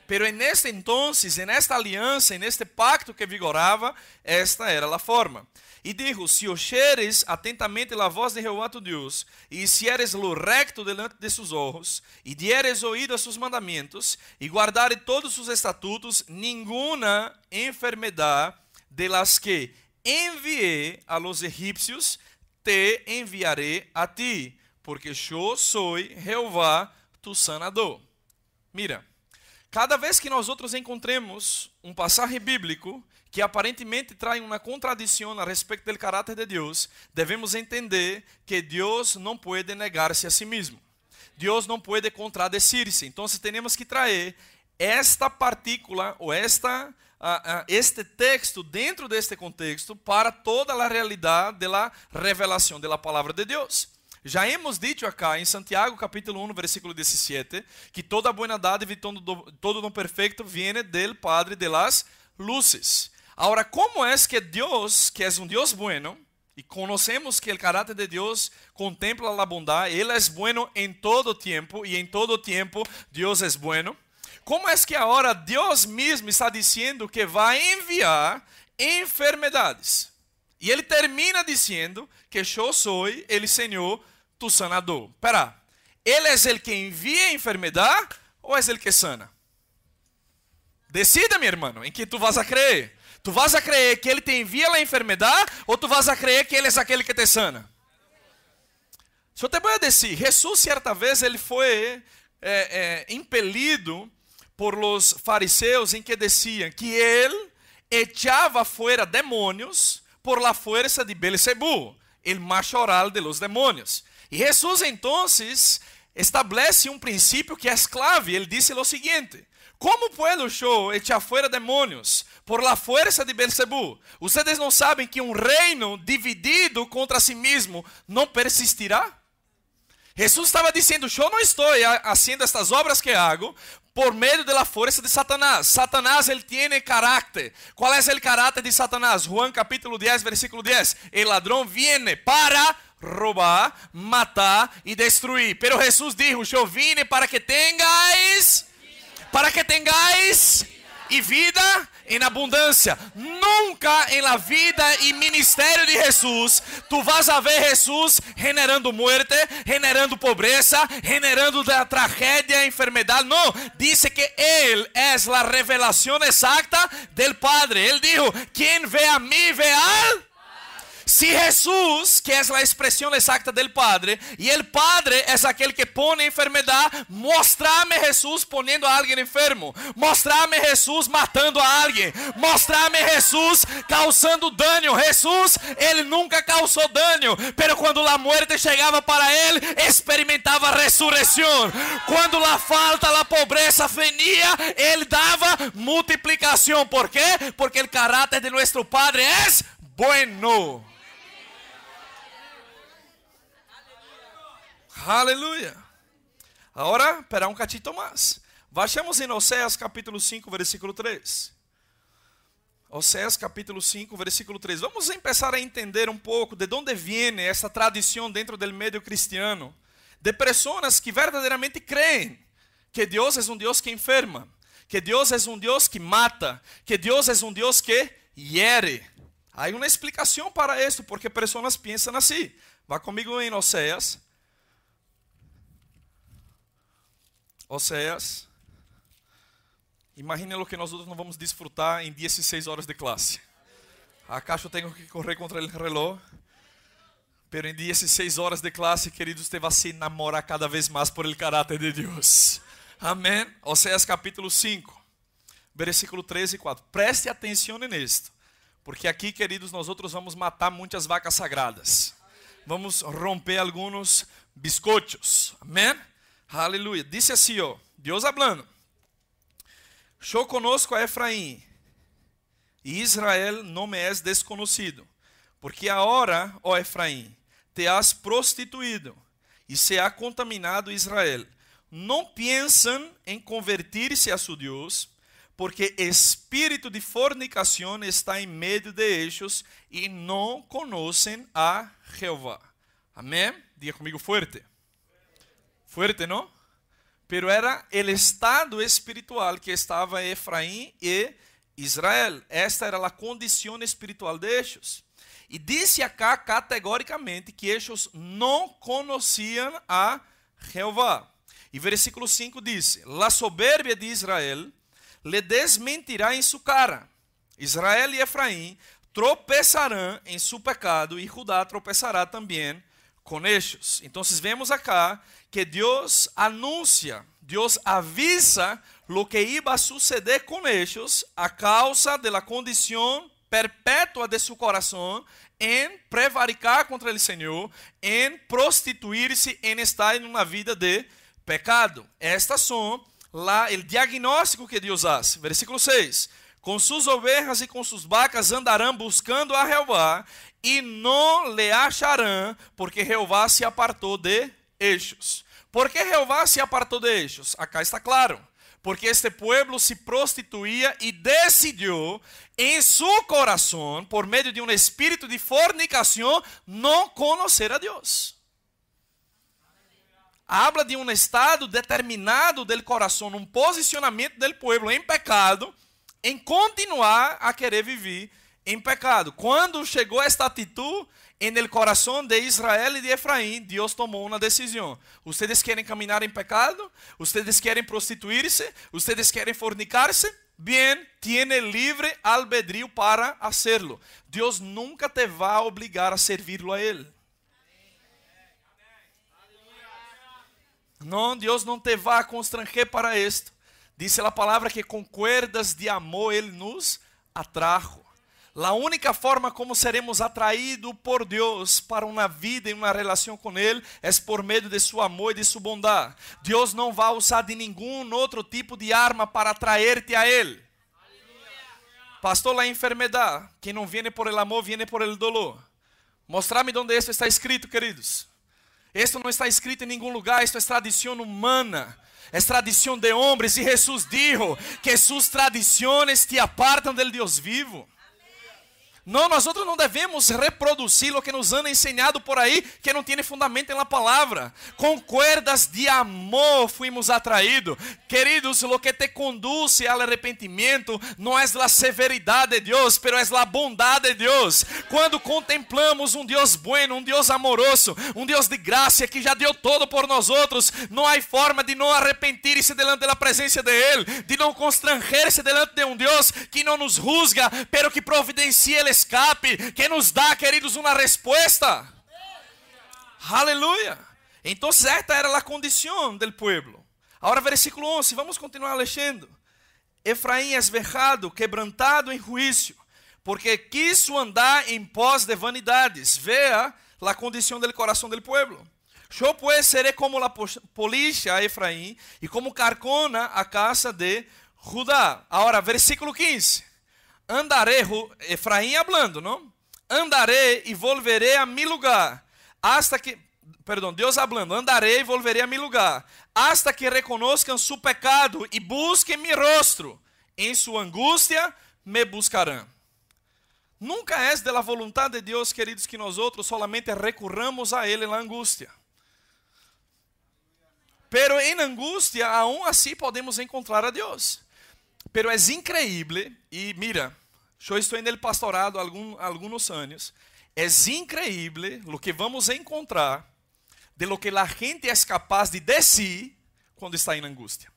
Pero en este entonces, en esta aliança, en este pacto que vigorava, esta era a forma. E digo: Se oyeres atentamente a voz de Jeová tu Deus, e hicieres lo recto delante de seus olhos, e dieres oído a seus mandamentos, e guardares todos seus estatutos, nenhuma enfermidade de las que enviei a los egípcios te enviaré a ti, porque eu sou Jeová tu sanador. Mira, cada vez que nós outros encontremos um passagem bíblico que aparentemente traem uma contradição a respeito do caráter de Deus, devemos entender que Deus não pode negar-se a si mesmo. Deus não pode contradecir-se. Então, temos que trazer esta partícula ou esta, uh, uh, este texto dentro deste contexto para toda a realidade da revelação da palavra de Deus. Já hemos dicho acá em Santiago capítulo 1, versículo 17, que toda boa dádiva e todo, dom perfeito viene del Padre de las luces. Ahora, ¿cómo es que Dios, que es un Dios bueno, y conocemos que el carácter de Dios contempla la bondad, Él es bueno en todo tiempo y en todo tiempo Dios es bueno? ¿Cómo es que ahora Dios mismo está diciendo que va a enviar enfermedades? E ele termina dizendo que eu sou ele Senhor, tu sanador. Espera, ele é ele que envia a enfermidade ou é ele que sana? Decida, meu irmão, em que tu vas a crer. Tu vas a creer que Ele te envia a enfermidade ou tu vas a creer que Ele é aquele que te sana? Eu te vou dizer, Jesus certa vez ele foi é, é, impelido por los fariseus em que diziam que ele echava fora demônios por la fuerza de Belzebú, el machoral de los demônios. E Jesus então estabelece um princípio que é clave. Ele disse o seguinte: Como puedo yo echar fuera demonios por la fuerza de Belzebú? Ustedes não sabem que um reino dividido contra si mesmo não persistirá? Jesús estaba diciendo, yo no estoy haciendo estas obras que hago por medio de la fuerza de Satanás. Satanás, él tiene carácter. ¿Cuál es el carácter de Satanás? Juan capítulo 10, versículo 10. El ladrón viene para robar, matar y destruir. Pero Jesús dijo, yo vine para que tengáis, para que tengáis y vida em abundância. Nunca em la vida e ministério de Jesus tu vas a ver Jesus generando muerte, generando pobreza, generando da tragédia, enfermedade. Não, dice que Ele é a revelação exacta del Padre. Ele dijo: quem vê a mim vê al Si Jesús, que es la expresión exacta del Padre, y el Padre es aquel que pone enfermedad, mostrame Jesús poniendo a alguien enfermo, mostrame Jesús matando a alguien, mostrame Jesús causando daño. Jesús, él nunca causó daño, pero cuando la muerte llegaba para él, experimentaba resurrección. Cuando la falta, la pobreza venía, él daba multiplicación. ¿Por qué? Porque el carácter de nuestro Padre es bueno. Aleluia. Agora, espera um cachito mais. Vayamos em Oséias capítulo 5, versículo 3. Oséias capítulo 5, versículo 3. Vamos começar a entender um pouco de onde vem essa tradição dentro do meio cristiano, de pessoas que verdadeiramente creem que Deus é um Deus que enferma, que Deus é um Deus que mata, que Deus é um Deus que hiere. Há uma explicação para isso, porque pessoas pensam assim. Vá comigo em Oséias Oséias. Imagine o que nós outros não vamos desfrutar em 16 horas de classe. Acaso tenho que correr contra o reloj? Pero em 16 horas de classe, queridos, te vai se enamorar cada vez mais por el caráter de Deus. Amém? Oséias capítulo 5, versículo 13 e 4. Preste atenção nisto, porque aqui, queridos, nós outros vamos matar muitas vacas sagradas. Vamos romper alguns biscoitos. Amém? Aleluia. Disse assim, ó, Deus hablando. Yo conosco a Efraim, e Israel não me és desconhecido, porque agora, ó Efraim, te has prostituído e se ha contaminado Israel. Não pensam em convertir-se a seu Deus, porque espírito de fornicação está em meio de ellos e não conhecem a Jeová. Amém? Diga comigo forte. Fuerte, não? Pero era o estado espiritual que estava Efraim e Israel. Esta era a condição espiritual de ellos. E disse acá categoricamente que eles não conheciam a Jeová. E versículo 5 diz: La soberbia de Israel le desmentirá em sua cara. Israel e Efraim tropeçarão em seu pecado e Judá tropeçará também com ellos. Então, vemos acá que Deus anuncia, Deus avisa lo que iba a suceder com ellos a causa de la condição perpétua de seu coração em prevaricar contra o Senhor, em prostituir-se, em estar em uma vida de pecado. Estas são lá o diagnóstico que Deus faz. Versículo 6. Com suas ovelhas e com suas vacas andarão buscando a Jeová e não lhe acharão, porque Jeová se apartou de eixos. Por que Jeová se apartou de eixos? Acá está claro. Porque este pueblo se prostituía e decidiu em seu coração, por meio de um espírito de fornicação, não conhecer a Deus. Habla de um estado determinado del coração, um posicionamento del pueblo em pecado, em continuar a querer viver em pecado. Quando chegou esta atitude em el coração de Israel e de Efraim, Deus tomou uma decisão. Ustedes querem caminhar em pecado? Ustedes querem prostituir-se? Ustedes querem fornicar-se? Bien, tiene livre albedrío para hacerlo. Deus nunca te vai obrigar a servirlo a Ele. Não, Deus não te vai constranger para isto. Dice a palavra que com cuerdas de amor Ele nos atrajo. A única forma como seremos atraídos por Deus para uma vida e uma relação com Ele é por meio de seu amor e de sua bondade. Deus não vai usar de nenhum outro tipo de arma para atrair-te a Ele. Pastor, a enfermidade, quem não viene por el amor, viene por el dolor. Mostrar-me onde isso está escrito, queridos. Esto não está escrito em nenhum lugar, isto é tradição humana. É tradição de homens, e Jesus dijo que suas tradições te apartam del Deus vivo. Não, nós outros não devemos reproduzir o que nos han ensinado por aí, que não tem fundamento na palavra. Com cuerdas de amor fuimos atraídos. Queridos, o que te conduz ao arrependimento não é a severidade de Deus, pero é a bondade de Deus. Quando contemplamos um Deus bueno, um Deus amoroso, um Deus de graça que já deu todo por nós outros, não há forma de não arrepentir-se delante da presença de Ele, de não constranger-se delante de um Deus que não nos juzga, pero que providencia Ele escape que nos dá, queridos, uma resposta. Aleluia. Então, esta era a condição do pueblo. Agora, versículo 11, vamos continuar lendo. Efraim es vejado, quebrantado em juízo, porque quiso andar em pós de vanidades. Vea a condição do coração do pueblo. Eu, pues, seré como la policha a Efraim e como carcona a casa de Judá. Agora, versículo 15 andaré, Efraim hablando, não? Andaré e volveré a mi lugar, hasta que, perdão, Deus hablando, andaré e volveré a mi lugar, hasta que reconozcan su pecado e busquem mi rostro, em sua angústia me buscarão. Nunca é de la voluntad de Deus, queridos, que nós outros solamente recurramos a Ele na angústia. Pero em angústia, aún assim podemos encontrar a Deus. Pero é increíble, e mira, eu estou el pastorado há alguns anos, é increíble o que vamos encontrar de lo que a gente é capaz de decir quando está em angústia.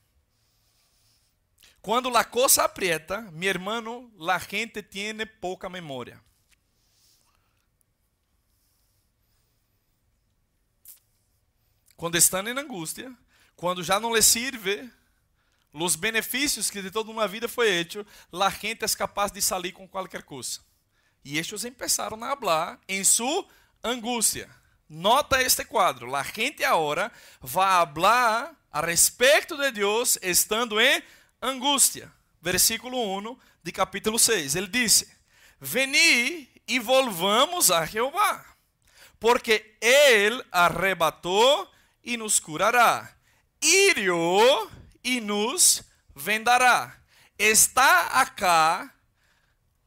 Quando a coisa aprieta, mi hermano, a gente tiene pouca memória. Quando estão em angústia, quando já não lhe sirve os benefícios que de toda uma vida foi hecho, la gente é capaz de sair com qualquer coisa. E estes começaram a falar em sua angústia. Nota este quadro. La gente agora vai falar a respeito de Deus estando em angústia. Versículo 1 de capítulo 6. Ele disse: Veni e volvamos a Jeová, porque Ele arrebatou e nos curará. Hirió e nos vendará. Está acá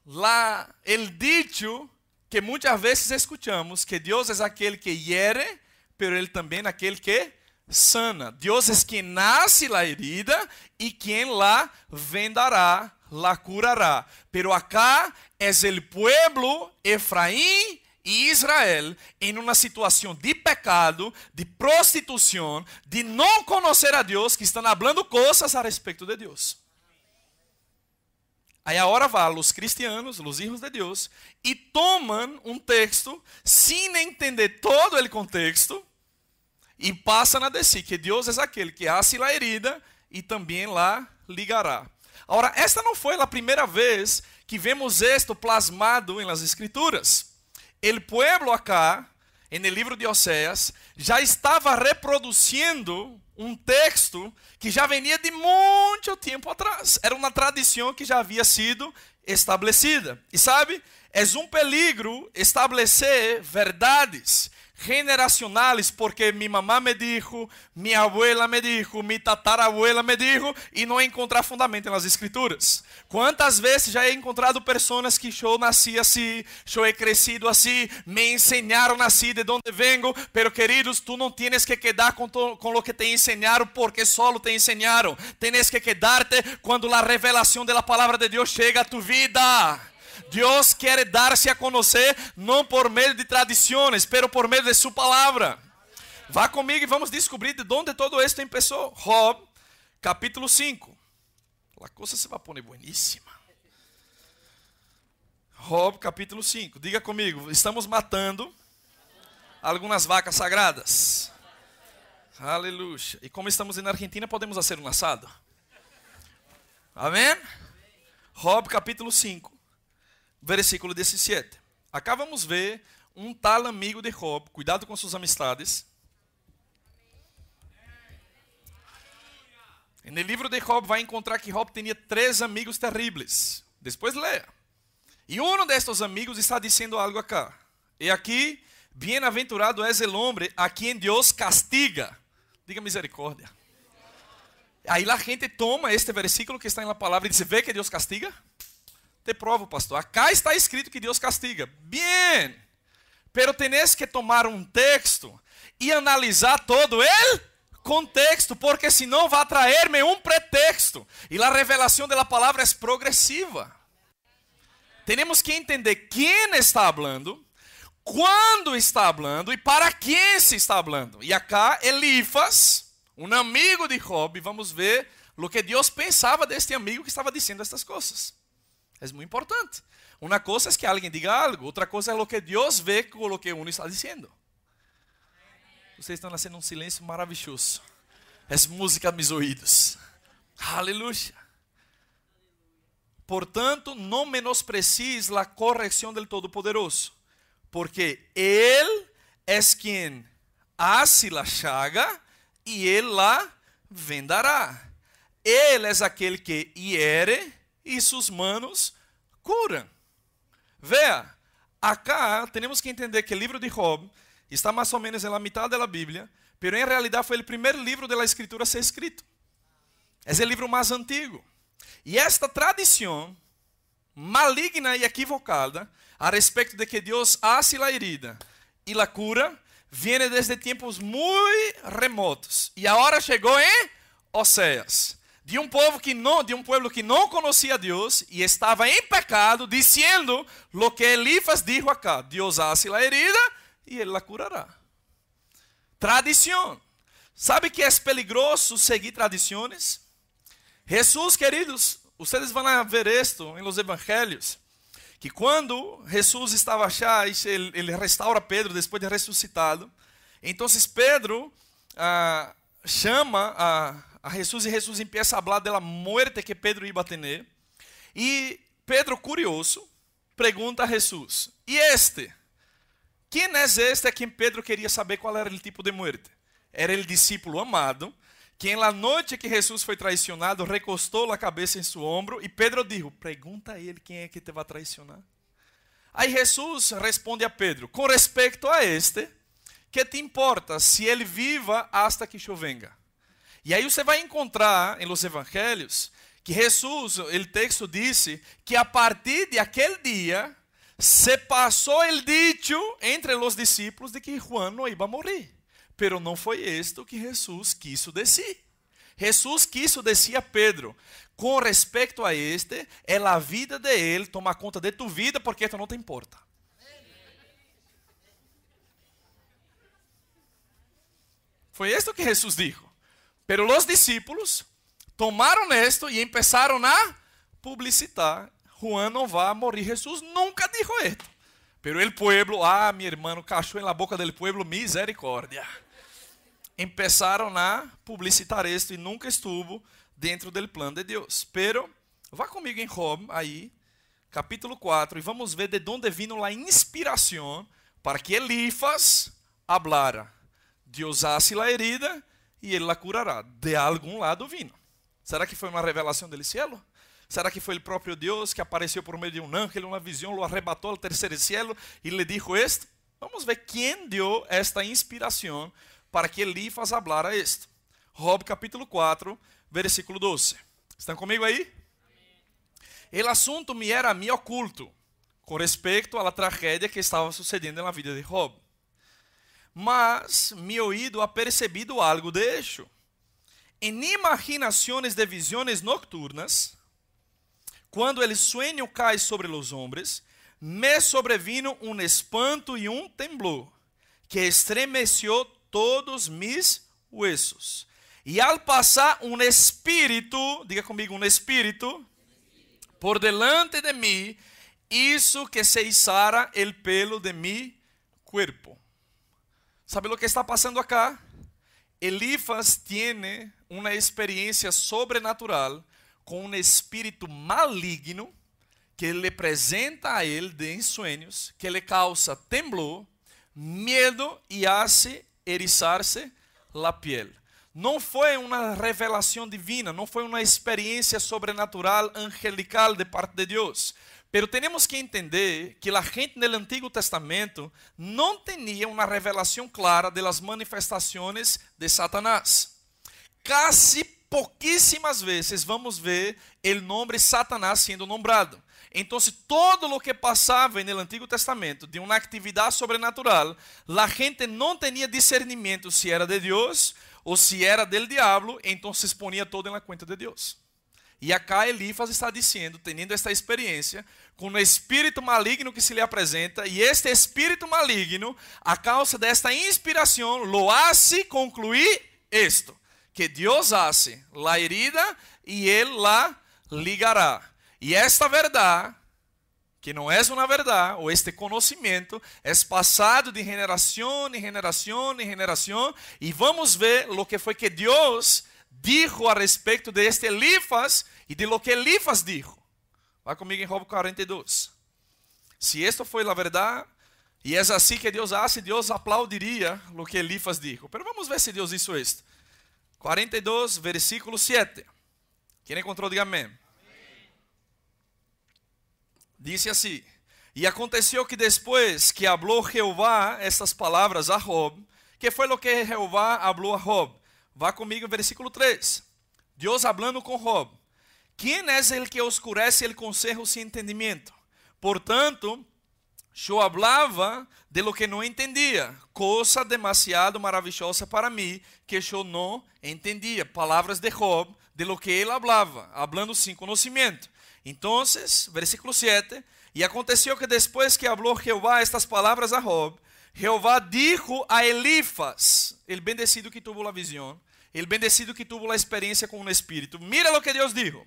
lá el dicho que muitas vezes escutamos que Deus é aquele que hiere, pero ele também é aquele que sana. Deus é quem nasce la herida e quem la vendará, la curará. Pero acá é el pueblo Efraim e Israel em uma situação de pecado, de prostituição, de não conhecer a Deus, que estão falando coisas a respeito de Deus. Aí agora vão os cristianos, os filhos de Deus, e tomam um texto sem entender todo o contexto e passam a dizer que Deus é aquele que hace a herida e também lá ligará. Agora, esta não foi a primeira vez que vemos isto plasmado em las Escrituras el pueblo acá, en el libro de Oseas, já estava reproduzindo um texto que já venia de muito tempo atrás. Era uma tradição que já havia sido estabelecida. E sabe, é um peligro estabelecer verdades generacionales porque mi mamá me dijo, mi abuela me dijo, mi tatarabuela me dijo e não encontrar fundamento nas escrituras. Quantas vezes já he encontrado pessoas que eu nasci assim, eu he crescido assim, me ensinaram assim de onde vengo, pero queridos, tu não tienes que quedar com, to, com lo que te ensinaram porque solo te ensinaram. Tienes que quedarte quando a revelação da palavra de Deus chega a tu vida. Deus quer dar-se a conhecer não por meio de tradições, pero por meio de sua palavra. Vá comigo e vamos descobrir de onde todo esto começou. Job, capítulo 5. A coisa se vai pôr bueníssima. Job, capítulo 5. Diga comigo, estamos matando algumas vacas sagradas. Aleluia. E como estamos na Argentina, podemos fazer um assado. Amém? Job, capítulo 5 versículo 17. Acá vamos ver um tal amigo de Job, cuidado com suas amistades. No livro de Job vai encontrar que Job tinha três amigos terríveis. Depois leia. E um destes amigos está dizendo algo acá. E aqui Bienaventurado es el hombre a quien Dios castiga. Diga misericórdia. Aí a gente toma este versículo que está na palavra e diz: Vê que Deus castiga? Te provo, pastor. Acá está escrito que Deus castiga. Bien. Pero tenés que tomar um texto e analisar todo ele contexto, porque senão vai trazer-me um pretexto. E a revelação da palavra é progressiva. Temos que entender quem está falando, quando está falando e para quem se está falando. E acá Elifas, um amigo de Job, vamos ver o que Deus pensava deste amigo que estava dizendo estas coisas. É muito importante. Uma coisa é que alguém diga algo, outra coisa é o que Deus vê com o que um está dizendo. Vocês estão nascendo um silêncio maravilhoso. É música nos ouvidos. Aleluia. Portanto, não menosprecies a correção do Todo-Poderoso, porque Ele é quem hace la chaga e Ele vendará. Ele é aquele que hiere e suas manos curam. Veja, acá temos que entender que o livro de Job Está mais ou menos na metade da Bíblia, pero em realidade foi o primeiro livro da Escritura a ser escrito. É o livro mais antigo. E esta tradição maligna e equivocada a respeito de que Deus hace la herida e la cura viene desde tempos muito remotos. E agora chegou em Oséias, de um povo que não, de um povo que não conhecia Deus e estava em pecado, dizendo lo que Elifas dijo acá: Deus hace la herida e ele la curará. Tradição. Sabe que é peligroso seguir tradições? Jesus, queridos, vocês vão ver isto em los evangelhos, que quando Jesus estava já, ele, ele restaura Pedro depois de ressuscitado, então Pedro ah, chama a, a Jesus e Jesus empieza a falar da morte que Pedro ia ter. E Pedro, curioso, pergunta a Jesus: E este? Quem é este a quem Pedro queria saber qual era o tipo de muerte? Era o discípulo amado, que na noite que Jesus foi traicionado, recostou a cabeça em seu ombro e Pedro disse: Pergunta a ele quem é que te vai traicionar. Aí Jesus responde a Pedro: Com respeito a este, que te importa se ele viva hasta que chovenga? E aí você vai encontrar em los evangelhos que Jesus, o texto disse que a partir de aquele dia se passou o dicho entre os discípulos de que Juan não ia morrer. Pero não foi isto que Jesus quiso dizer. Jesus quiso dizer a Pedro, com respeito a este, é a vida de ele, toma conta de tu vida, porque esto não te importa. Foi isto que Jesus dijo. Pero os discípulos tomaram isto e começaram a publicitar Juan não vai morrer. Jesus nunca dijo esto. Pero el pueblo, ah, mi hermano, cachou en la boca del pueblo misericórdia. Empezaram a publicitar esto e nunca estuvo dentro del plano de Deus. Pero, vá comigo em Job, aí, capítulo 4, e vamos ver de onde vino a inspiração para que Elifas hablara. Deus hace la herida e ele la curará. De algum lado vino. Será que foi uma revelação do cielo? Será que foi o próprio Deus que apareceu por meio de um ángel, uma visão, lo arrebatou ao terceiro cielo e lhe dijo esto? Vamos ver quem deu esta inspiração para que Elifas hablara esto. Job capítulo 4, versículo 12. Estão comigo aí? O assunto me era a mim oculto, com respeito à tragédia que estava sucedendo na vida de Job. Mas mi oído ha percebido algo de hecho. Em imaginações de visões nocturnas, quando el sueño cai sobre os homens, me sobrevino um espanto e um temblor, que estremeció todos mis huesos. E al passar um espírito, diga comigo, um espírito, por delante de mim, isso que se izara el pelo de mi cuerpo. ¿Sabe o que está passando acá? Elifas tiene uma experiência sobrenatural com um espírito maligno que lhe apresenta a ele de ensueños, que lhe causa temblor, medo e hace erizar-se la piel. Não foi uma revelação divina, não foi uma experiência sobrenatural angelical de parte de Deus, Pero temos que entender que a gente no Antigo Testamento não tinha uma revelação clara das manifestações de Satanás. Casi pouquíssimas vezes vamos ver o nome Satanás sendo nombrado. Então, todo o que passava no Antigo Testamento de uma atividade sobrenatural, a gente não tinha discernimento se era de Deus ou se era del diabo, então se exponia todo na conta de Deus. E acá Elifas está dizendo, tendo esta experiência, com o espírito maligno que se lhe apresenta, e este espírito maligno, a causa desta inspiração, lo hace concluir isto: que Deus hace la herida e ele la ligará. E esta verdade, que não é uma verdade, ou este conhecimento, é passado de geração em geração em geração, e vamos ver o que foi que Deus dijo a respeito de este Elifas e de lo que Elifas dijo. Vá comigo em Job 42. Se esto foi a verdade, e é assim que Deus hace, Deus aplaudiria o que Elifas dijo. Pero vamos ver se Deus hizo esto. 42, versículo 7. Quem encontrou, diga amém. amém. Dice assim: E aconteceu que depois que hablou Jeová estas palavras a Job, que foi o que Jeová hablou a Job? Vá comigo, versículo 3. Deus hablando com Job. Quem é el que oscurece el consejo sem entendimento? Portanto, eu hablava de lo que não entendia, coisa demasiado maravilhosa para mim que eu não entendia. Palavras de Job, de lo que ele hablava, hablando sem conhecimento. Então, versículo 7, e aconteceu que depois que hablou Jeová estas palavras a Job, Jeová dijo a Elifas, el bendecido que tuvo a visão, el bendecido que tuvo a experiência com o Espírito, mira o que Deus dijo,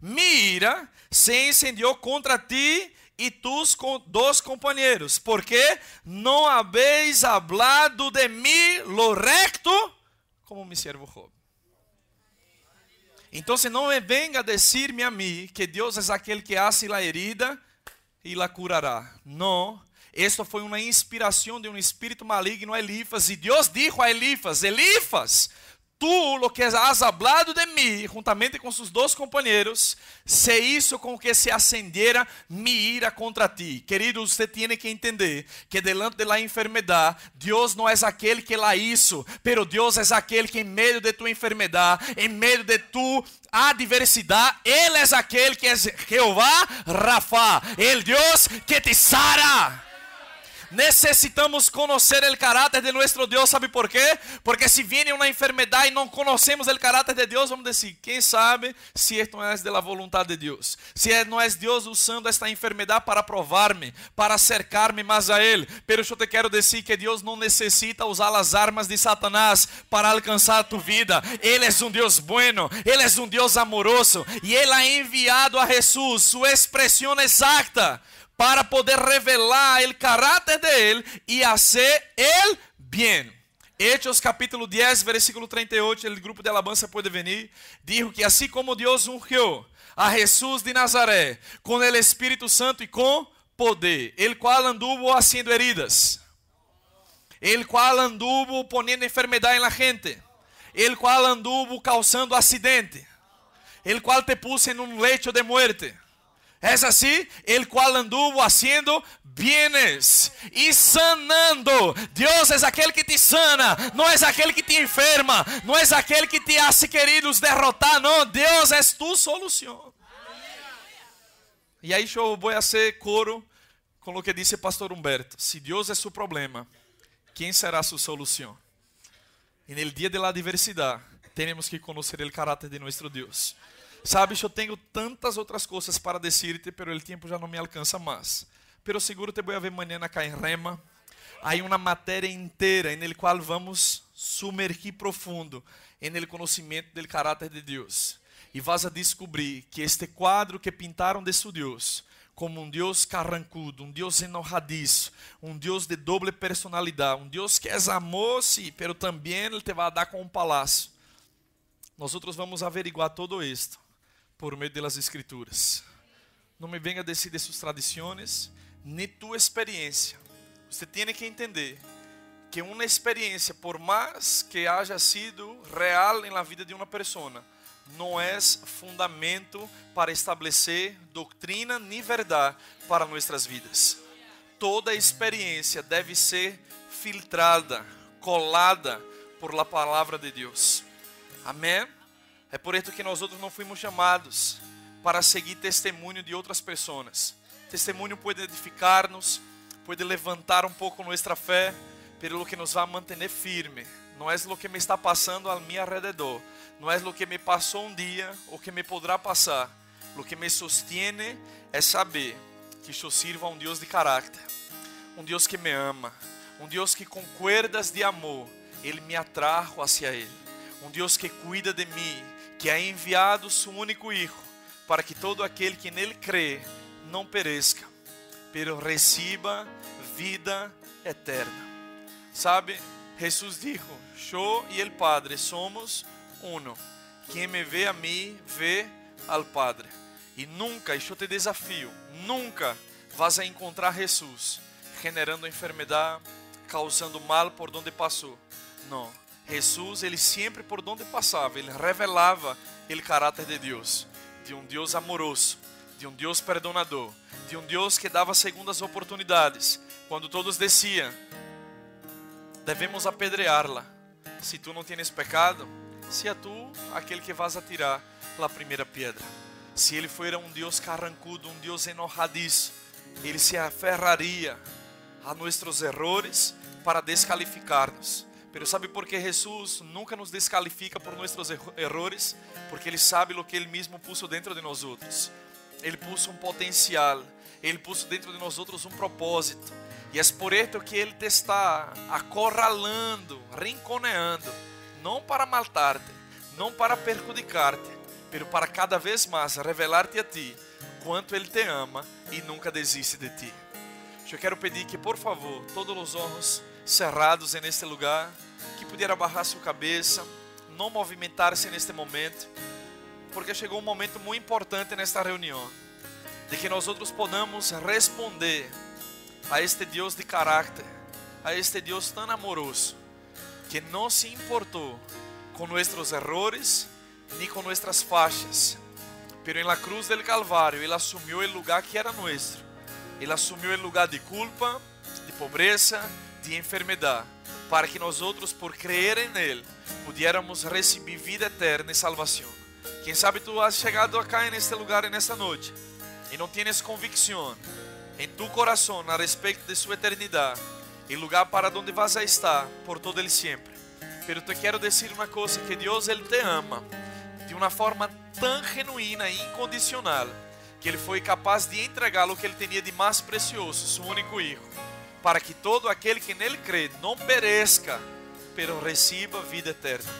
mi ira se incendiou contra ti e tus dos companheiros, porque não habéis hablado de mim lo recto como mi servo Job. Então, não me venga a dizer-me a mim que Deus é aquele que hace la herida e la curará. Não. Esta foi uma inspiração de um espírito maligno a Elifas. E Deus disse a Elifas: Elifas, tu lo que has hablado de mim, juntamente com seus dois companheiros, se isso com que se acendera mi ira contra ti. Querido, você tem que entender que delante de la enfermedade, Deus não é aquele que la hizo, pero Deus é aquele que em meio de tu enfermedade, em meio de tu adversidade, Ele é aquele que é Jeová Rafa, el Deus que te sara. Necessitamos conhecer o caráter de nosso Deus, sabe por quê? Porque se viene uma enfermidade e não conhecemos o caráter de Deus, vamos dizer, quem sabe se isto não é da vontade de Deus. Se é, não é Deus usando esta enfermidade para provar-me, para cercar-me mais a Ele. Pero eu te quero dizer que Deus não necessita usar as armas de Satanás para alcançar a tu vida. Ele é um Deus bueno, Ele é um Deus amoroso e Ele ha enviado a Jesus sua expressão exata para poder revelar o caráter de Ele e fazer el bien. Hechos capítulo 10, versículo 38, o grupo de alabanza pode venir, dijo que assim como Deus ungiu a Jesus de Nazaré com o Espírito Santo e com poder, el qual anduvo haciendo heridas, el qual anduvo poniendo enfermedade en la gente, el qual anduvo causando acidente, el qual te puse en un lecho de muerte, É assim, el qual anduvo haciendo bienes e sanando. Deus é aquele que te sana, não é aquele que te enferma, não é aquele que te hace queridos derrotar, não. Deus é tu solução. E aí eu vou fazer coro com o que disse o pastor Humberto. Se Deus é seu problema, quem será sua solução? E no dia da adversidade, temos que conhecer o caráter de nosso Deus. Sabes, eu tenho tantas outras coisas para dizer-te, pero o tempo já não me alcança mais. Pero seguro te vou ver amanhã cá em Rema. Há uma matéria inteira em qual vamos sumergir profundo em conhecimento do caráter de Deus. E vas a descobrir que este quadro que pintaram de seu Deus, como um Deus carrancudo, um Deus enojadiço, um Deus de doble personalidade, um Deus que é amor, sim, pero também ele te vai dar com um palácio. Nós outros vamos averiguar todo isto por meio das escrituras. Não me venga decir de suas tradições, nem tua experiência. Você tem que entender que uma experiência, por mais que haja sido real la vida de uma pessoa, não é fundamento para estabelecer doutrina nem verdade para nossas vidas. Toda experiência deve ser filtrada, colada por la palavra de Deus. Amém? É por isso que nós outros não fomos chamados para seguir testemunho de outras pessoas. Testemunho pode edificar-nos, pode levantar um pouco nossa fé, pelo que nos vai manter firme. Não é o que me está passando ao meu redor, não é o que me passou um dia ou que me poderá passar. O que me sostiene é saber que eu sirvo a um Deus de caráter, um Deus que me ama, um Deus que com cuerdas de amor ele me atrajo hacia ele, um Deus que cuida de mim, que ha enviado seu único Hijo para que todo aquele que nele crê não pereça, pero receba vida eterna. Sabe, Jesus dijo: Yo e el Padre somos uno. Quem me vê a mim, vê al Padre. E nunca, e eu te desafio, nunca vas a encontrar Jesus generando enfermidade, causando mal por onde passou. Não. Jesus, ele sempre por onde passava, ele revelava o caráter de Deus, de um Deus amoroso, de um Deus perdonador, de um Deus que dava segundas oportunidades. Quando todos desciam, devemos apedreá-la. Se tu não tens pecado, se é tu aquele que vas a tirar a primeira pedra. Se ele for um Deus carrancudo, um Deus enojadiço, ele se aferraria a nossos errores para descalificar-nos. Pero sabe por que Jesus nunca nos descalifica por nossos errores? Porque Ele sabe o que Ele mesmo puso dentro de nós outros. Ele puso um potencial, Ele puso dentro de nós outros um propósito. E é por isso que Ele te está acorralando, rinconeando, não para matar-te, não para perjudicar-te, mas para cada vez mais revelar-te a ti quanto Ele te ama e nunca desiste de ti. Eu quero pedir que, por favor, todos os olhos cerrados neste lugar, que pudiera baixar sua cabeça, não movimentar-se neste momento, porque chegou um momento muito importante nesta reunião, de que nós outros podamos responder a este Deus de caráter, a este Deus tão amoroso, que não se importou com nossos errores nem com nossas faixas, pero em la cruz del Calvário ele assumiu o lugar que era nosso. Ele assumiu o lugar de culpa, de pobreza, de enfermidade, para que nós outros, por crer nele, pudiéramos receber vida eterna e salvação. Quem sabe tu has chegado acá neste lugar nesta noite e não tienes convicção em tu coração a respeito de sua eternidade e lugar para onde vas a estar por todo ele sempre. Pero te quero dizer uma coisa que Deus ele te ama de uma forma tão genuína e incondicional que ele foi capaz de entregar o que ele tinha de mais precioso, seu único filho para que todo aquele que nele crê não pereça, pero receba vida eterna.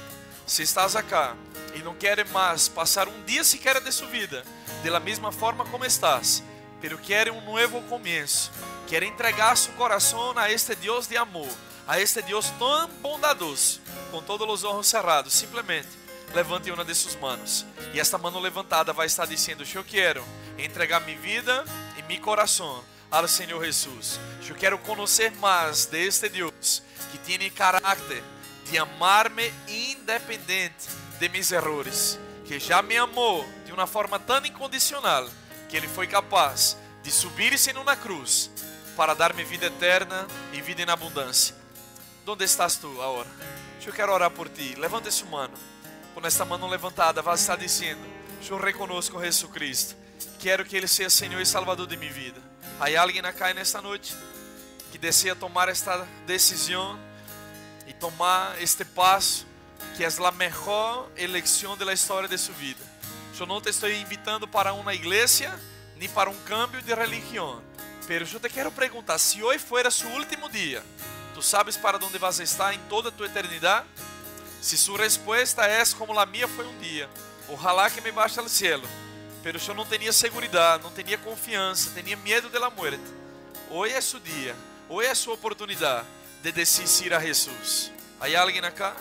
Se estás acá e não queres mais passar um dia sequer de sua vida da mesma forma como estás, pero quer um novo começo, quer entregar seu coração a este Deus de amor, a este Deus tão bondadoso, com todos os olhos cerrados, simplesmente levante uma de suas mãos. E esta mão levantada vai estar dizendo: Eu quero entregar minha vida e meu coração ao Senhor Jesus. Eu quero conhecer mais deste Deus que tem caráter de amar-me independente de meus erros, que já me amou de uma forma tão incondicional que ele foi capaz de subir-se numa cruz para dar-me vida eterna e vida em abundância. Onde estás tu agora? Eu quero orar por ti. Levanta esse mano. Com esta mão levantada, vai estar dizendo: Eu reconheço Jesus Cristo. Quero que Ele seja Senhor e Salvador de minha vida. Há alguém acá nesta noite que deseja tomar esta decisão e tomar este passo que é a melhor eleição da história de sua vida. Eu não te estou invitando para uma igreja nem para um cambio de religião, mas eu te quero perguntar: se hoje for seu último dia, tu sabes para onde vas estar em toda a tua eternidade? Se sua resposta é como a minha foi um dia, ojalá que me baixe ao cielo pero eu não tinha segurança, não tinha confiança, tinha medo da morte. Hoje é seu dia, hoje é sua oportunidade de decidir a Jesus. Há alguém acá?